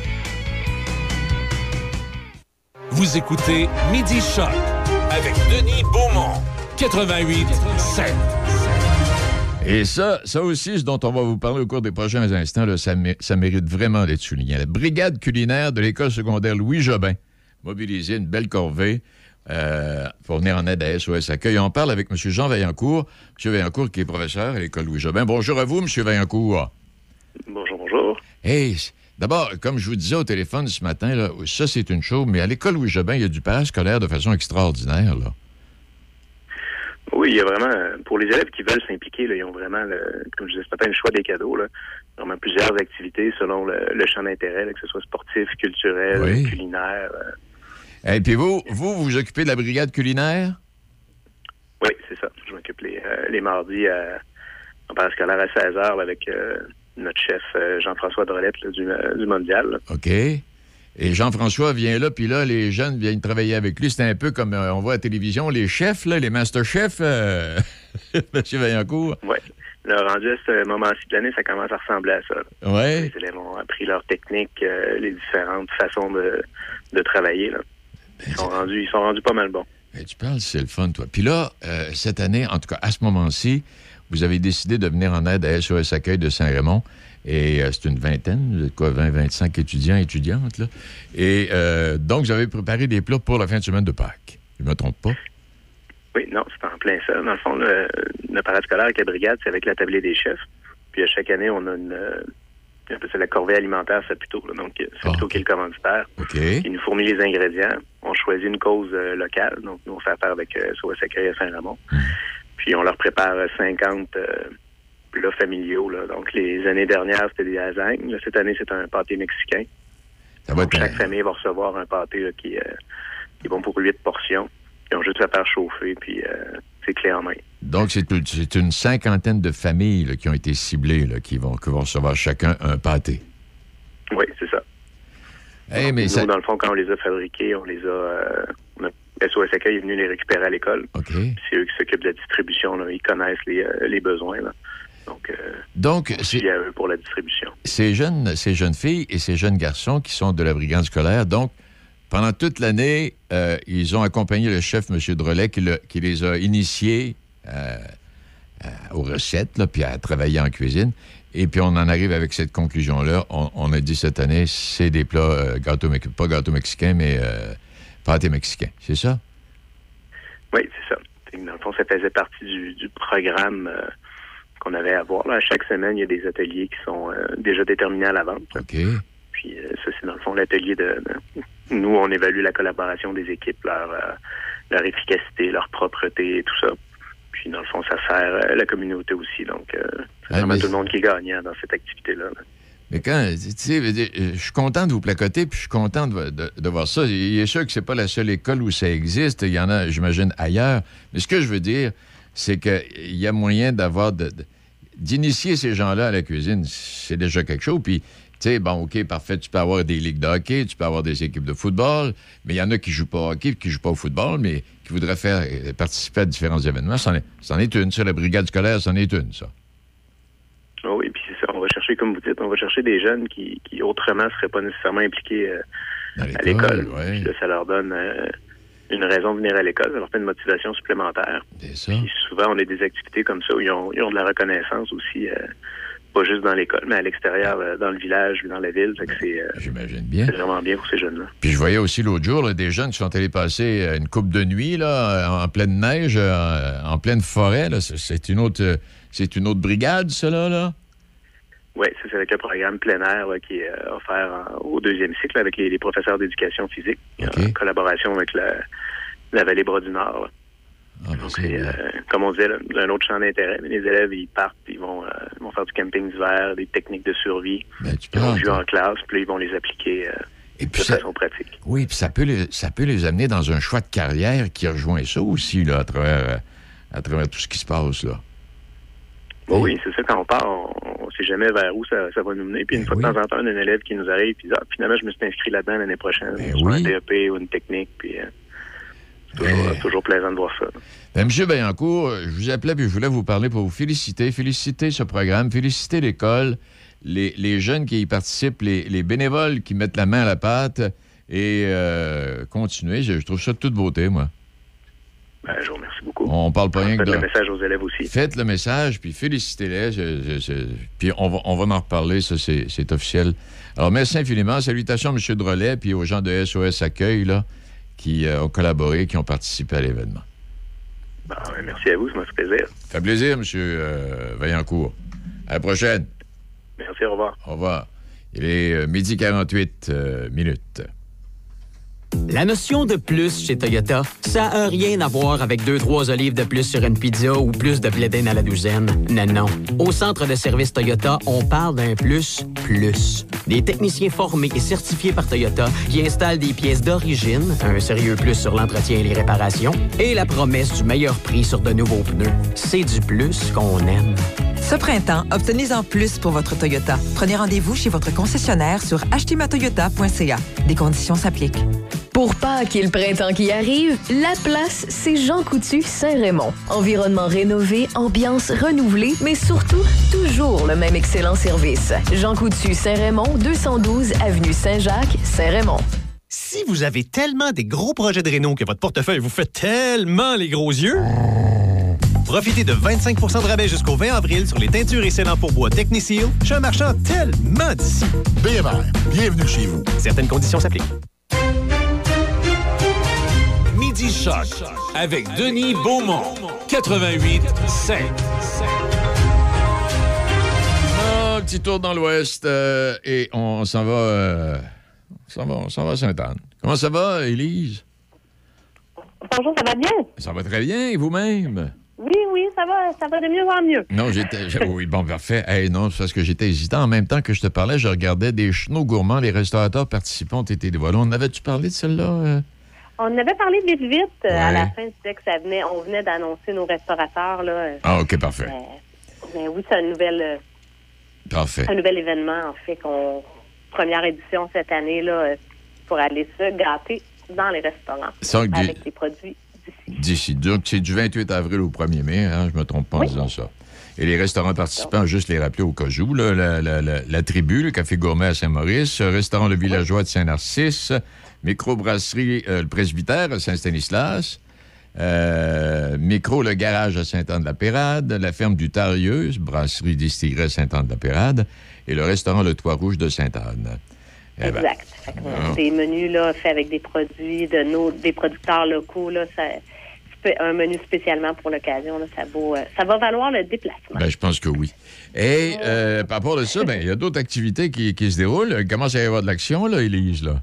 Vous écoutez Midi Choc avec Denis Beaumont, 88 7. Et ça, ça aussi, ce dont on va vous parler au cours des prochains instants, là, ça, mé- ça mérite vraiment d'être souligné. La brigade culinaire de l'école secondaire Louis Jobin, mobilisée une belle corvée euh, pour venir en aide à SOS Accueil. On parle avec M. Jean Vaillancourt. M. Vaillancourt, qui est professeur à l'école Louis Jobin. Bonjour à vous, M. Vaillancourt. Bonjour, bonjour. Hey, d'abord, comme je vous disais au téléphone ce matin, là, ça, c'est une chose, mais à l'école Louis Jobin, il y a du parascolaire de façon extraordinaire. Là. Oui, il y a vraiment, pour les élèves qui veulent s'impliquer, ils ont vraiment, le- comme je disais ce matin, le choix des cadeaux. Là. Vraiment plusieurs activités selon le, le champ d'intérêt, que ce soit sportif, culturel, Oui. culinaire. euh. Et puis vous, vous, vous occupez de la brigade culinaire? oui, c'est ça. Je m'occupe les, euh, les mardis à, en parascolaire à 16 h avec euh, notre chef euh, Jean-François Drolette là, du, euh, du Mondial. là. OK. Et Jean-François vient là, puis là, les jeunes viennent travailler avec lui. C'est un peu comme euh, on voit à la télévision, les chefs, là, les master chefs, euh, *laughs* M. Vaillancourt. Oui. Le rendu à ce moment-ci de l'année, ça commence à ressembler à ça. Ouais. Les élèves ont appris leurs techniques, euh, les différentes façons de, de travailler. Là. Ils, sont rendus, ils sont rendus pas mal bons. Ben, tu parles, c'est le fun, toi. Puis là, cette année, en tout cas, à ce moment-ci, vous avez décidé de venir en aide à SOS Accueil de Saint-Raymond. Et euh, c'est une vingtaine, vous êtes quoi, 20, 25 étudiants, étudiantes, là. Et euh, donc, vous avez préparé des plats pour la fin de semaine de Pâques. Je ne me trompe pas? Oui, non, c'est en plein ça. Dans le fond, le, le parade scolaire avec la brigade, c'est avec la tablée des chefs. Puis à chaque année, on a une, euh, c'est la corvée alimentaire Saputo. Là. Donc, Saputo qui est le commanditaire. OK. Il nous fournit les ingrédients. On choisit une cause euh, locale. Donc, nous, on fait affaire avec euh, SOS Accueil à Saint-Ramon. Puis, on leur prépare euh, 50 euh, plats familiaux. Là. Donc, les années dernières, c'était des lasagnes. Cette année, c'est un pâté mexicain. Ça va Donc, être un- chaque famille va recevoir un pâté là, qui, euh, qui est bon pour 8 portions. Ils ont juste à faire chauffer, puis euh, c'est clé en main. Donc, c'est une cinquantaine de familles là, qui ont été ciblées, là, qui, vont, qui vont recevoir chacun un pâté. Oui, c'est ça. Eh, mais Nous, ça... dans le fond, quand on les a fabriqués, on les a... euh, on a- SOS Accueil est venu les récupérer à l'école. C'est eux qui s'occupent de la distribution. Là. Ils connaissent les, euh, les besoins. Là. Donc, euh, Donc, on c'est- à eux pour la distribution. ces jeunes, ces jeunes filles et ces jeunes garçons qui sont de la brigade scolaire, donc, pendant toute l'année, euh, ils ont accompagné le chef, M. Drolet, qui, le- qui les a initiés euh, aux recettes, là, puis à travailler en cuisine. Et puis, on en arrive avec cette conclusion-là. On, on a dit cette année, c'est des plats, gâteaux, pas gâteaux mexicains, mais pâtés mexicains. C'est ça? Oui, c'est ça. Dans le fond, ça faisait partie du, du programme euh, qu'on avait à voir. Là. Chaque semaine, il y a des ateliers qui sont euh, déjà déterminés à l'avance. OK. Puis euh, ça, c'est dans le fond l'atelier de, de nous, on évalue la collaboration des équipes, leur, leur efficacité, leur propreté et tout ça. Puis, dans le fond, ça sert la communauté aussi. Donc, c'est Ouais, vraiment mais tout le monde qui est gagnant dans cette activité-là. là. Mais quand, tu sais, je suis content de vous placoter, puis je suis content de, de- voir ça. Il est sûr que c'est pas la seule école où ça existe. Il y en a, j'imagine, ailleurs. Mais ce que je veux dire, c'est qu'il y a moyen d'avoir, d'initier ces gens-là à la cuisine. C'est déjà quelque chose. Puis, tu sais, bon, OK, parfait, tu peux avoir des ligues de hockey, tu peux avoir des équipes de football, mais il y en a qui jouent pas au hockey, qui jouent pas au football, mais qui voudraient faire euh, participer à différents événements. C'en est, est une, ça. La brigade scolaire, c'en est une, ça. Ah oui, puis c'est ça. On va chercher, comme vous dites, on va chercher des jeunes qui, qui autrement ne seraient pas nécessairement impliqués euh, à l'école. Puis là, ça leur donne euh, une raison de venir à l'école, ça leur fait une motivation supplémentaire. Puis souvent, on a des activités comme ça où ils ont, ils ont de la reconnaissance aussi, euh, pas juste dans l'école, mais à l'extérieur, dans le village, dans la ville. C'est, J'imagine bien. c'est vraiment bien pour ces jeunes-là. Puis je voyais aussi l'autre jour là, des jeunes qui sont allés passer une coupe de nuit là, en pleine neige, en pleine forêt. C'est- une autre, c'est une autre brigade, cela là. Oui, c'est c'est avec le programme plein air là, qui est euh, offert en- au deuxième cycle avec les, les professeurs d'éducation physique, en collaboration avec la, la Vallée Bras du Nord. Ah, ben, Donc, euh, comme on disait, là, un autre champ d'intérêt. Mais Les élèves, ils partent, ils vont, euh, ils vont faire du camping d'hiver, des techniques de survie. ils vont jouer en classe, puis ils vont les appliquer euh, de ça- façon pratique. Oui, puis ça peut, les, ça peut les amener dans un choix de carrière qui rejoint ça aussi là, à travers, euh, à travers tout ce qui se passe là. Oui, c'est ça, quand on part, on, on sait jamais vers où ça, ça va nous mener. Puis une fois de temps en temps, un élève qui nous arrive, puis ah, finalement, je me suis inscrit là-dedans l'année prochaine, sur un DEP ou une technique, puis euh, c'est toujours, toujours plaisant de voir ça. Ben, Monsieur Vaillancourt, euh, je vous appelais puis je voulais vous parler pour vous féliciter, féliciter ce programme, féliciter l'école, les, les jeunes qui y participent, les, les bénévoles qui mettent la main à la pâte et euh, continuer. Je, je trouve ça de toute beauté, moi. Ben, je vous remercie beaucoup. On parle pas rien que Faites de... le message aux élèves aussi. Faites le message, puis félicitez-les. Je- je- je- Puis on va, on va en reparler, ça, c'est officiel. Alors, merci infiniment. Salutations à M. Drolet, puis aux gens de SOS Accueil, là, qui euh, ont collaboré, qui ont participé à l'événement. Ben, merci à vous, ça m'a fait plaisir. Ça fait plaisir, M. euh, Vaillancourt. À la prochaine. Merci, au revoir. Au revoir. Il est euh, midi 48 euh, minutes. La notion de plus chez Toyota, ça a rien à voir avec deux, trois olives de plus sur une pizza ou plus de blé à la douzaine. Non, non. Au centre de service Toyota, on parle d'un plus, plus. Des techniciens formés et certifiés par Toyota qui installent des pièces d'origine, un sérieux plus sur l'entretien et les réparations, et la promesse du meilleur prix sur de nouveaux pneus. C'est du plus qu'on aime. Ce printemps, obtenez-en plus pour votre Toyota. Prenez rendez-vous chez votre concessionnaire sur achetermatoyota.ca. Des conditions s'appliquent. Pour Pâques et le printemps qui arrive, la place, c'est Jean Coutu Saint-Raymond. Environnement rénové, ambiance renouvelée, mais surtout, toujours le même excellent service. Jean Coutu Saint-Raymond, 212 Avenue Saint-Jacques, Saint-Raymond. Si vous avez tellement des gros projets de réno que votre portefeuille vous fait tellement les gros yeux, profitez de 25% de rabais jusqu'au 20 avril sur les teintures et scellants pour bois Techniseal chez un marchand tellement d'ici. BMR, bienvenue chez vous. Certaines conditions s'appliquent. Midi Choc avec Denis Beaumont. 88 5. Un petit tour dans l'Ouest euh, et on s'en va, euh, on s'en va, on s'en va à Sainte-Anne. Comment ça va, Élise? Bonjour, ça va bien? Ça va très bien, et vous-même? Oui, oui, ça va, ça va de mieux en mieux. Non, j'étais. Oui, bon, parfait. Hey, non, c'est parce que j'étais hésitant. En même temps que je te parlais, je regardais des chenaux gourmands. Les restaurateurs participants ont été dévoilés. On avait-tu parlé de celle-là? euh? On avait parlé vite, vite. euh, À la fin, tu disais que ça venait, on venait d'annoncer nos restaurateurs. Là. Ah, OK, parfait. Mais oui, c'est un nouvel, euh, Parfait. un nouvel événement, en fait, qu'on première édition cette année là, euh, pour aller se gâter dans les restaurants du- avec des produits. D'ici. Donc, c'est du 28 avril au 1er mai, hein, je me trompe pas en disant ça. Et les restaurants participants, juste les rappeler au cas où, là, la, la- la- la Tribu, le Café Gourmet à Saint-Maurice, euh, Restaurant Le Villageois de Saint-Narcisse, Microbrasserie euh, Le Presbytère à Saint-Stanislas, euh, Micro Le Garage à Saint-Anne-de-la-Pérade, la Ferme du Tarieuse, Brasserie Distillerie à Saint-Anne-de-la-Pérade, et le Restaurant Le Toit-Rouge de Sainte-Anne. Eh ben, Exact. Euh, Ah. Des menus là, faits avec des produits de nos des producteurs locaux. Là, ça, un menu spécialement pour l'occasion, ça, euh, ça va valoir le déplacement. Ben, je pense que oui. Et euh, par rapport à ça, ben, il y a d'autres activités qui, qui se déroulent. Il commence à y avoir de l'action, là, Élise, là?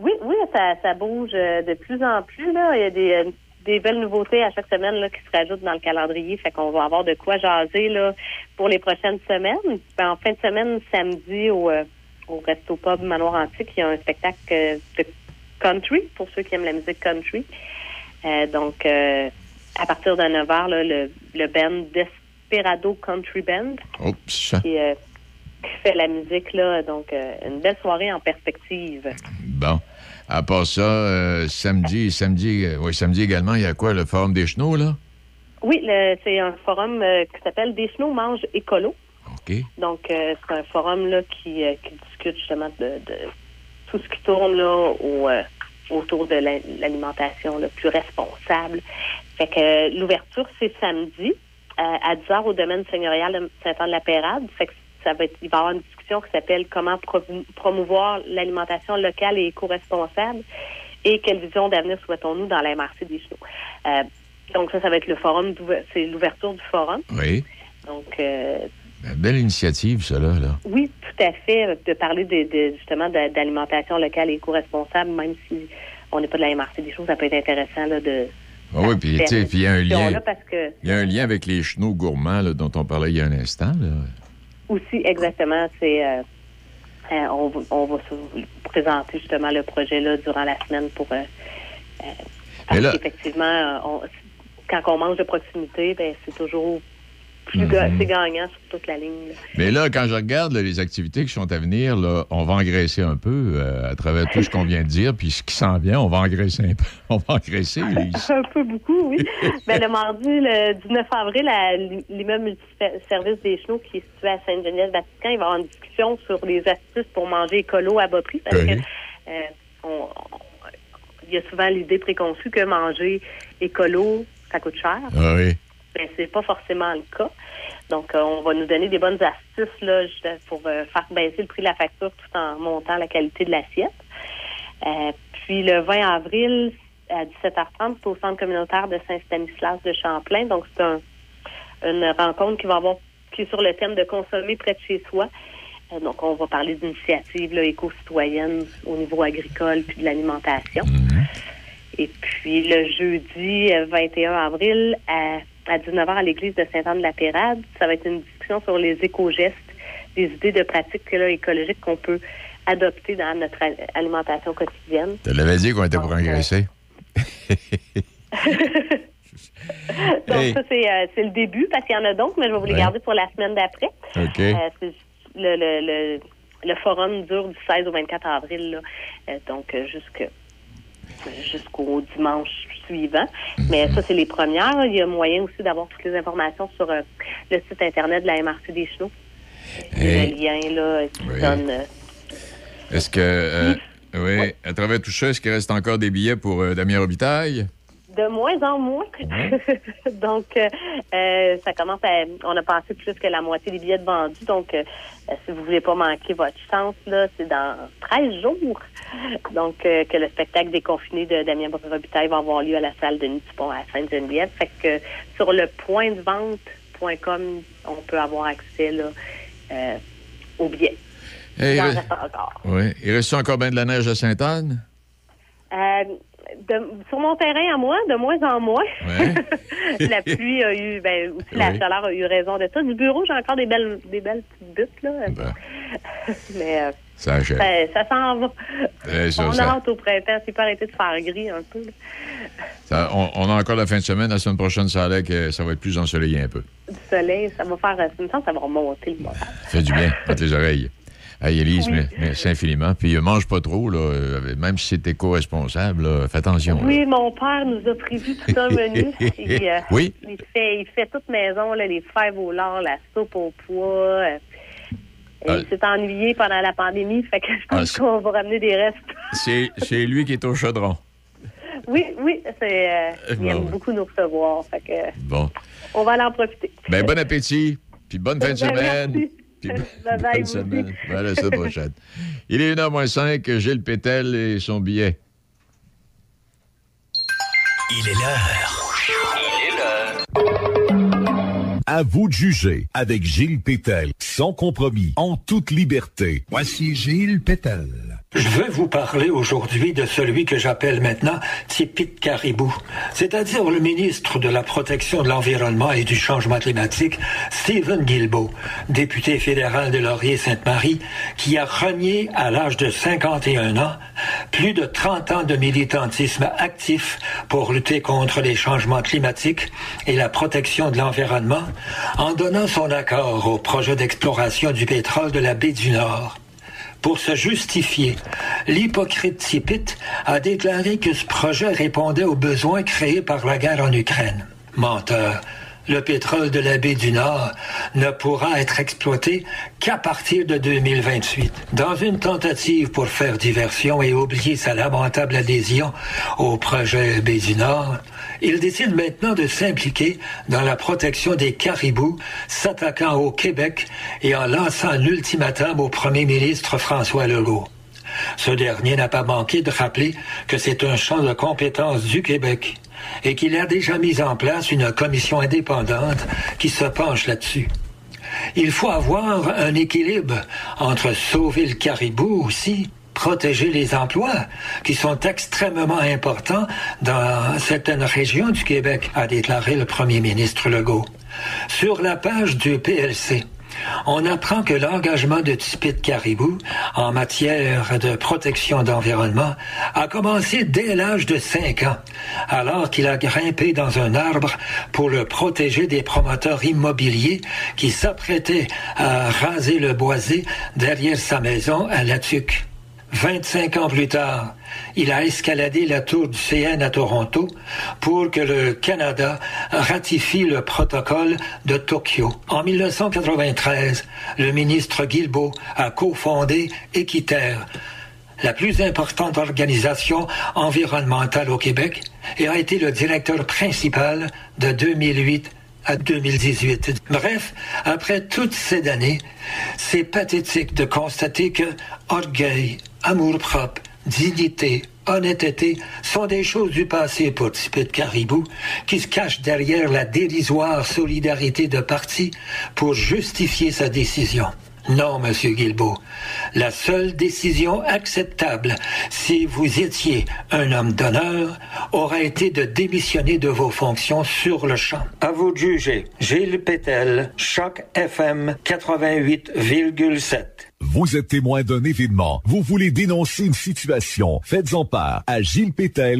Oui, oui, ça, ça bouge euh, de plus en plus. Là. Il y a des, euh, des belles nouveautés à chaque semaine là, qui se rajoutent dans le calendrier. Fait qu'on va avoir de quoi jaser là, pour les prochaines semaines. Ben, en fin de semaine, samedi, au, euh, au Resto Pub Manoir Antique, il y a un spectacle de country, pour ceux qui aiment la musique country. Euh, donc, euh, à partir de 9 h, le, le band Desperado Country Band Oups. qui, euh, qui fait la musique. là. Donc, une belle soirée en perspective. Bon. À part ça, euh, samedi, samedi, euh, oui, samedi également, il y a quoi, le Forum des Chenaux, là? Oui, c'est un forum euh, qui s'appelle Des Chenaux mangent écolo. OK. Donc, euh, c'est un forum là, qui, qui discute justement de, de tout ce qui tourne là, au, autour de la- l'alimentation là, plus responsable. Fait que l'ouverture, c'est samedi à 10 h au domaine seigneurial de Saint-Anne-de-la-Pérade. Fait que ça va être, il va y avoir une discussion qui s'appelle Comment promouvoir l'alimentation locale et éco-responsable et quelle vision d'avenir souhaitons-nous dans la MRC des Chenaux. Euh, donc, ça, ça va être le forum, c'est l'ouverture du forum. Oui. Donc, euh, Ben, belle initiative, ça, là. oui, tout à fait, euh, de parler de, de- justement d'alimentation locale et éco-responsable, même si on n'est pas de la MRC des choses, ça peut être intéressant là, de Ah oui, puis il y a un lien. là, parce que Il y a un lien avec les chenaux gourmands là, dont on parlait il y a un instant. Là. Aussi exactement, c'est euh, euh, on, va- on va se présenter justement le projet là durant la semaine pour euh, euh, parce là- euh, on- quand on mange de proximité, ben c'est toujours plus Mhm. c'est gagnant sur toute la ligne. là. Mais là, quand je regarde là, les activités qui sont à venir, là, on va engraisser un peu euh, à travers tout ce qu'on vient de dire, puis ce qui s'en vient, on va engraisser un peu. *laughs* On va engraisser. *laughs* Un peu beaucoup, oui. ben, le mardi, le 19 avril, l'immeuble multiservice des Chenaux qui est situé à Sainte-Geneviève-Vatican, il va y avoir une discussion sur les astuces pour manger écolo à bas prix. Parce Oui. que euh, on- on- il y a souvent l'idée préconçue que manger écolo, ça coûte cher. Ah oui. Ben, c'est pas forcément le cas. Donc, euh, on va nous donner des bonnes astuces là, pour euh, faire baisser le prix de la facture tout en montant la qualité de l'assiette. Euh, puis le 20 avril à 17h30, c'est au centre communautaire de Saint-Stanislas de Champlain. Donc, c'est un- une rencontre qui va avoir qui est sur le thème de consommer près de chez soi. Donc, on va parler d'initiatives éco-citoyennes au niveau agricole puis de l'alimentation. Et puis le jeudi euh, 21 avril à, à 19h à l'église de Saint-Anne-de-la-Pérade, ça va être une discussion sur les éco-gestes, des idées de pratiques là, écologiques qu'on peut adopter dans notre alimentation quotidienne. Tu l'avais dit qu'on était pour engraisser. *laughs* Donc Hey. ça, c'est euh, c'est le début parce qu'il y en a d'autres, mais je vais vous les garder pour la semaine d'après. OK. Euh, c'est le, le, le, le forum dure du 16 au 24 avril, là. Euh, donc euh, jusque jusqu'au dimanche suivant. Mais ça, c'est les premières. Il y a moyen aussi d'avoir toutes les informations sur euh, le site Internet de la MRC des Chenaux. Il y a Hey. le lien là, qui Oui. donne... euh, Est-ce que, euh, oui, à travers tout ça, est-ce qu'il reste encore des billets pour Damien Robitaille? De moins en moins. *laughs* donc, euh, euh, ça commence à. On a passé plus que la moitié des billets de vendus. Donc, euh, euh, si vous voulez pas manquer votre chance, là, c'est dans 13 jours. Donc, euh, que le spectacle déconfiné de Damien Robitaille va avoir lieu à la salle Denis Dupont à Sainte-Geneviève. Fait que sur le point de vente.com, on peut avoir accès là, euh, aux billets. Il en il- reste encore. Oui. Il reste encore bien de la neige à Sainte-Anne? De- sur mon terrain à moi, de moins en moins. Ouais. *laughs* la pluie a eu, ben, aussi la chaleur a eu raison de ça. Du bureau, j'ai encore des belles, des belles petites buttes, là. *laughs* Mais euh, Ça ça, ça s'en va. Ça, on ça- au printemps. C'est pas arrêté de faire gris un peu. Ça- on, on a encore la fin de semaine. La semaine prochaine, ça a l'air que ça va être plus ensoleillé un peu. Du soleil, ça va faire, ça va remonter le moral. Ça fait du bien *laughs* entre les oreilles. Hey, Élise, Oui. mais- merci infiniment. Puis euh, mange pas trop, là, euh, même si c'est éco-responsable, fais attention. là. Oui, mon père nous a prévu tout un menu. *laughs* Il, euh, Oui. Il fait, il fait toute maison, là, les fèves au lard, la soupe au pois. et Ah. Il s'est ennuyé pendant la pandémie, fait que je Ah, pense qu'on va ramener des restes. C'est c'est lui qui est au chaudron. Oui, oui, c'est, euh, il aime beaucoup nous recevoir, fait que Bon. on va aller en profiter. Ben, bon appétit. Puis bonne fin de Ben, semaine. merci. Puis Bye bye, *laughs* bonne aussi. Ben, à la semaine prochaine. Il est 1h05, Gilles Pétel et son billet. Il est l'heure. Il est l'heure. À vous de juger avec Gilles Pétel, sans compromis, en toute liberté. Voici Gilles Pétel. Je veux vous parler aujourd'hui de celui que j'appelle maintenant Tipit Caribou, c'est-à-dire le ministre de la Protection de l'Environnement et du Changement climatique, Stephen Guilbeault, député fédéral de Laurier-Sainte-Marie, qui a renié à l'âge de 51 ans plus de 30 ans de militantisme actif pour lutter contre les changements climatiques et la protection de l'environnement en donnant son accord au projet d'exploration du pétrole de la baie du Nord. Pour se justifier, l'hypocrite Tipit a déclaré que ce projet répondait aux besoins créés par la guerre en Ukraine. Menteur. Le pétrole de la baie du Nord ne pourra être exploité qu'à partir de 2028. Dans une tentative pour faire diversion et oublier sa lamentable adhésion au projet baie du Nord, il décide maintenant de s'impliquer dans la protection des caribous, s'attaquant au Québec et en lançant un ultimatum au premier ministre François Legault. Ce dernier n'a pas manqué de rappeler que c'est un champ de compétences du Québec et qu'il a déjà mis en place une commission indépendante qui se penche là-dessus. Il faut avoir un équilibre entre sauver le caribou aussi, protéger les emplois qui sont extrêmement importants dans certaines régions du Québec, a déclaré le premier ministre Legault. Sur la page du PLC, on apprend que l'engagement de Tipit Caribou en matière de protection d'environnement a commencé dès l'âge de 5 ans, alors qu'il a grimpé dans un arbre pour le protéger des promoteurs immobiliers qui s'apprêtaient à raser le boisé derrière sa maison à La Tuque. 25 ans plus tard, il a escaladé la tour du CN à Toronto pour que le Canada ratifie le protocole de Tokyo. En 1993, le ministre Guilbeault a cofondé Équiterre, la plus importante organisation environnementale au Québec, et a été le directeur principal de 2008 à 2018. Bref, après toutes ces années, c'est pathétique de constater que orgueil, amour-propre, dignité, honnêteté sont des choses du passé pour Tipit Caribou qui se cachent derrière la dérisoire solidarité de parti pour justifier sa décision. Non, Monsieur Guilbeault. La seule décision acceptable, si vous étiez un homme d'honneur, aurait été de démissionner de vos fonctions sur le champ. À vous de juger. Gilles Pétel, Choc FM 88,7. Vous êtes témoin d'un événement. Vous voulez dénoncer une situation. Faites-en part à Gilles Pétel.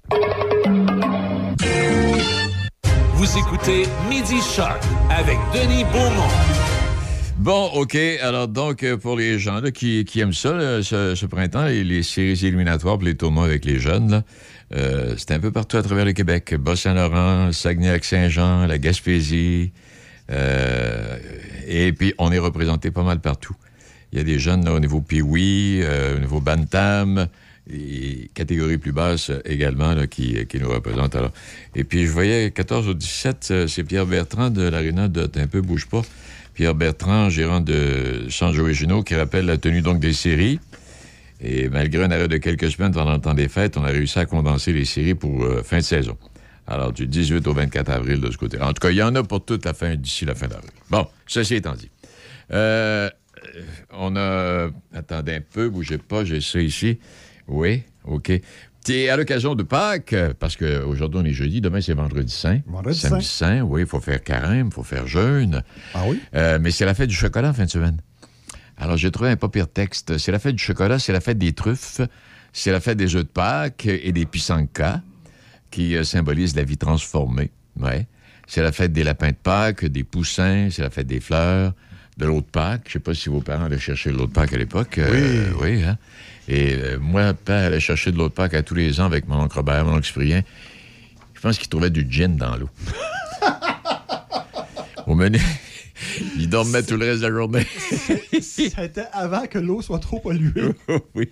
Vous écoutez Midi Shark avec Denis Beaumont. Bon, OK. Alors, donc, euh, pour les gens là, qui, qui aiment ça, là, ce, ce printemps, les, les séries éliminatoires pour les tournois avec les jeunes, là, euh, c'est un peu partout à travers le Québec. Bas-Saint-Laurent, Saguenay-Lac-Saint-Jean, la Gaspésie. euh, et puis, on est représenté pas mal partout. Il y a des jeunes là, au niveau Pee-Wee, euh, au niveau Bantam, et catégorie plus basse euh, également là, qui, qui nous représentent. Alors. Et puis, je voyais 14 au 17, euh, c'est Pierre Bertrand de l'Arena de T'es un peu bouge pas. Pierre Bertrand, gérant de Change Originaux, qui rappelle la tenue donc des séries. Et malgré un arrêt de quelques semaines pendant le temps des fêtes, on a réussi à condenser les séries pour euh, fin de saison. Alors, du 18 au 24 avril de ce côté. En tout cas, il y en a pour toute la fin, d'ici la fin d'avril. Bon, ceci étant dit. Euh, on a... Attendez un peu, bougez pas, j'ai ça ici. Oui, OK. Et à l'occasion de Pâques, euh, parce qu'aujourd'hui on est jeudi, demain c'est vendredi saint. Vendredi Samedi saint, oui, il faut faire carême, il faut faire jeûne. Ah oui? Euh, mais c'est la fête du chocolat en fin de semaine. Alors j'ai trouvé un pas pire texte. C'est la fête du chocolat, c'est la fête des truffes, c'est la fête des œufs de Pâques et des pisankas, qui euh, symbolisent la vie transformée. Ouais. C'est la fête des lapins de Pâques, des poussins, c'est la fête des fleurs, de l'eau de Pâques. Je sais pas si vos parents allaient chercher de l'eau de Pâques à l'époque. Euh, oui, hein? Et euh, moi, père allait chercher de l'eau de Pâques à tous les ans avec mon oncle Robert, mon oncle Cyprien. Je pense qu'il trouvait du gin dans l'eau. *laughs* Au menu, il dormait tout le reste de la journée. *laughs* C'était avant que l'eau soit trop polluée. *laughs* oui,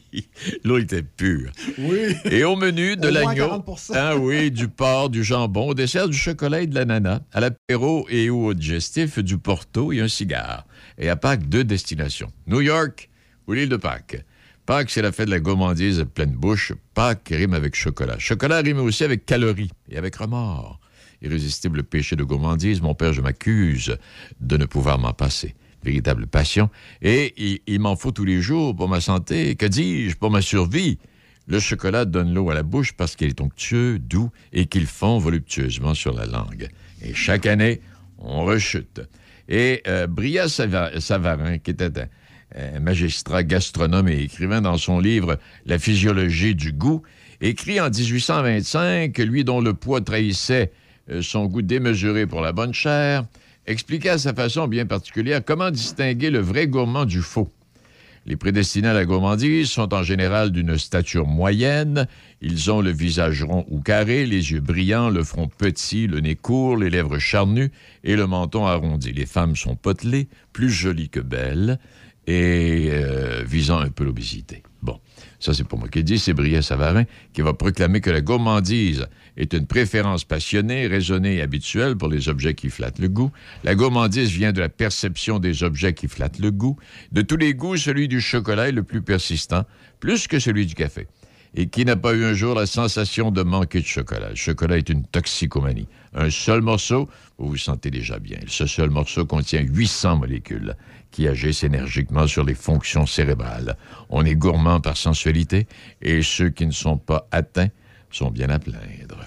l'eau était pure. Oui. Et au menu, de l'agneau. 40%. Ah oui, du porc, du jambon, au dessert, du chocolat et de l'ananas. À l'apéro et au digestif, du porto et un cigare. Et à Pâques, deux destinations. New York ou l'île de Pâques. Pâques, c'est la fête de la gourmandise pleine bouche. Pâques rime avec chocolat. Chocolat rime aussi avec calories et avec remords. Irrésistible péché de gourmandise, mon père, je m'accuse de ne pouvoir m'en passer. véritable passion. Et il, m'en faut tous les jours pour ma santé. Que dis-je pour ma survie? Le chocolat donne l'eau à la bouche parce qu'il est onctueux, doux et qu'il fond voluptueusement sur la langue. Et chaque année, on rechute. Et euh, Bria Sava- Savarin, qui était un, magistrat gastronome et écrivain dans son livre La physiologie du goût, écrit en 1825 que lui dont le poids trahissait son goût démesuré pour la bonne chair, expliquait à sa façon bien particulière comment distinguer le vrai gourmand du faux. Les prédestinés à la gourmandise sont en général d'une stature moyenne. Ils ont le visage rond ou carré, les yeux brillants, le front petit, le nez court, les lèvres charnues et le menton arrondi. Les femmes sont potelées, plus jolies que belles et euh, visant un peu l'obésité. Bon, ça c'est pour moi qui dis, c'est Briet Savarin qui va proclamer que la gourmandise est une préférence passionnée, raisonnée et habituelle pour les objets qui flattent le goût. La gourmandise vient de la perception des objets qui flattent le goût. De tous les goûts, celui du chocolat est le plus persistant, plus que celui du café. Et qui n'a pas eu un jour la sensation de manquer de chocolat? Le chocolat est une toxicomanie. Un seul morceau, vous vous sentez déjà bien. Ce seul morceau contient 800 molécules qui agissent énergiquement sur les fonctions cérébrales. On est gourmand par sensualité et ceux qui ne sont pas atteints sont bien à plaindre.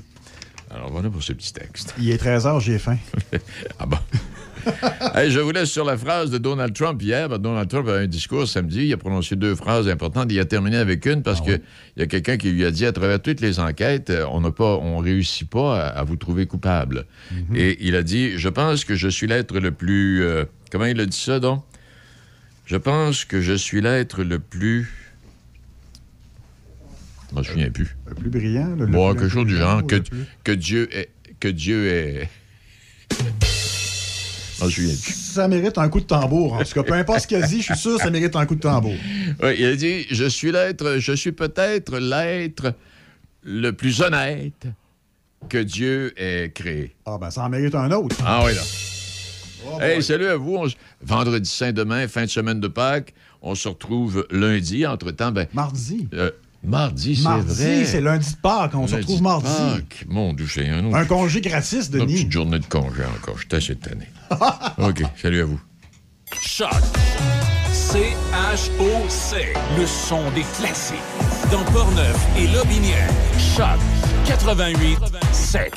Alors voilà pour ce petit texte. Il est 13 h j'ai faim. *laughs* ah bon? *laughs* Hey, je vous laisse sur la phrase de Donald Trump hier. Ben, Donald Trump a un discours samedi. Il a prononcé deux phrases importantes. Il a terminé avec une parce que il y a quelqu'un qui lui a dit à travers toutes les enquêtes, euh, on n'a pas, on réussit pas à, à vous trouver coupable. Et il a dit, je pense que je suis l'être le plus. euh, comment il a dit ça donc? Je pense que je suis l'être le plus. Je me souviens plus. Le plus brillant. Le, le Bon, plus quelque chose du genre que, le plus- que Dieu est. Que Dieu est. Je me souviens plus. Ça mérite un coup de tambour. En tout cas, peu importe ce qu'il a dit, je suis sûr que ça mérite un coup de tambour. Oui, il a dit Je suis l'être, je suis peut-être l'être le plus honnête que Dieu ait créé. Ah, ben, ça en mérite un autre. Ah oui, là. hey, salut à vous. Vendredi saint demain, fin de semaine de Pâques. On se retrouve lundi. Entre-temps, ben. Mardi. Mardi, c'est Mardi, vrai. c'est lundi de Pâques. On se retrouve de mardi. Pâques. Mon Dieu, c'est un autre. Un congé gratis, Une Denis. petite journée de congé encore. Je suis assez tanné. *laughs* OK, salut à vous. Choc. C-H-O-C. Le son des classiques. Dans Portneuf et Lobinière. Choc 88 7.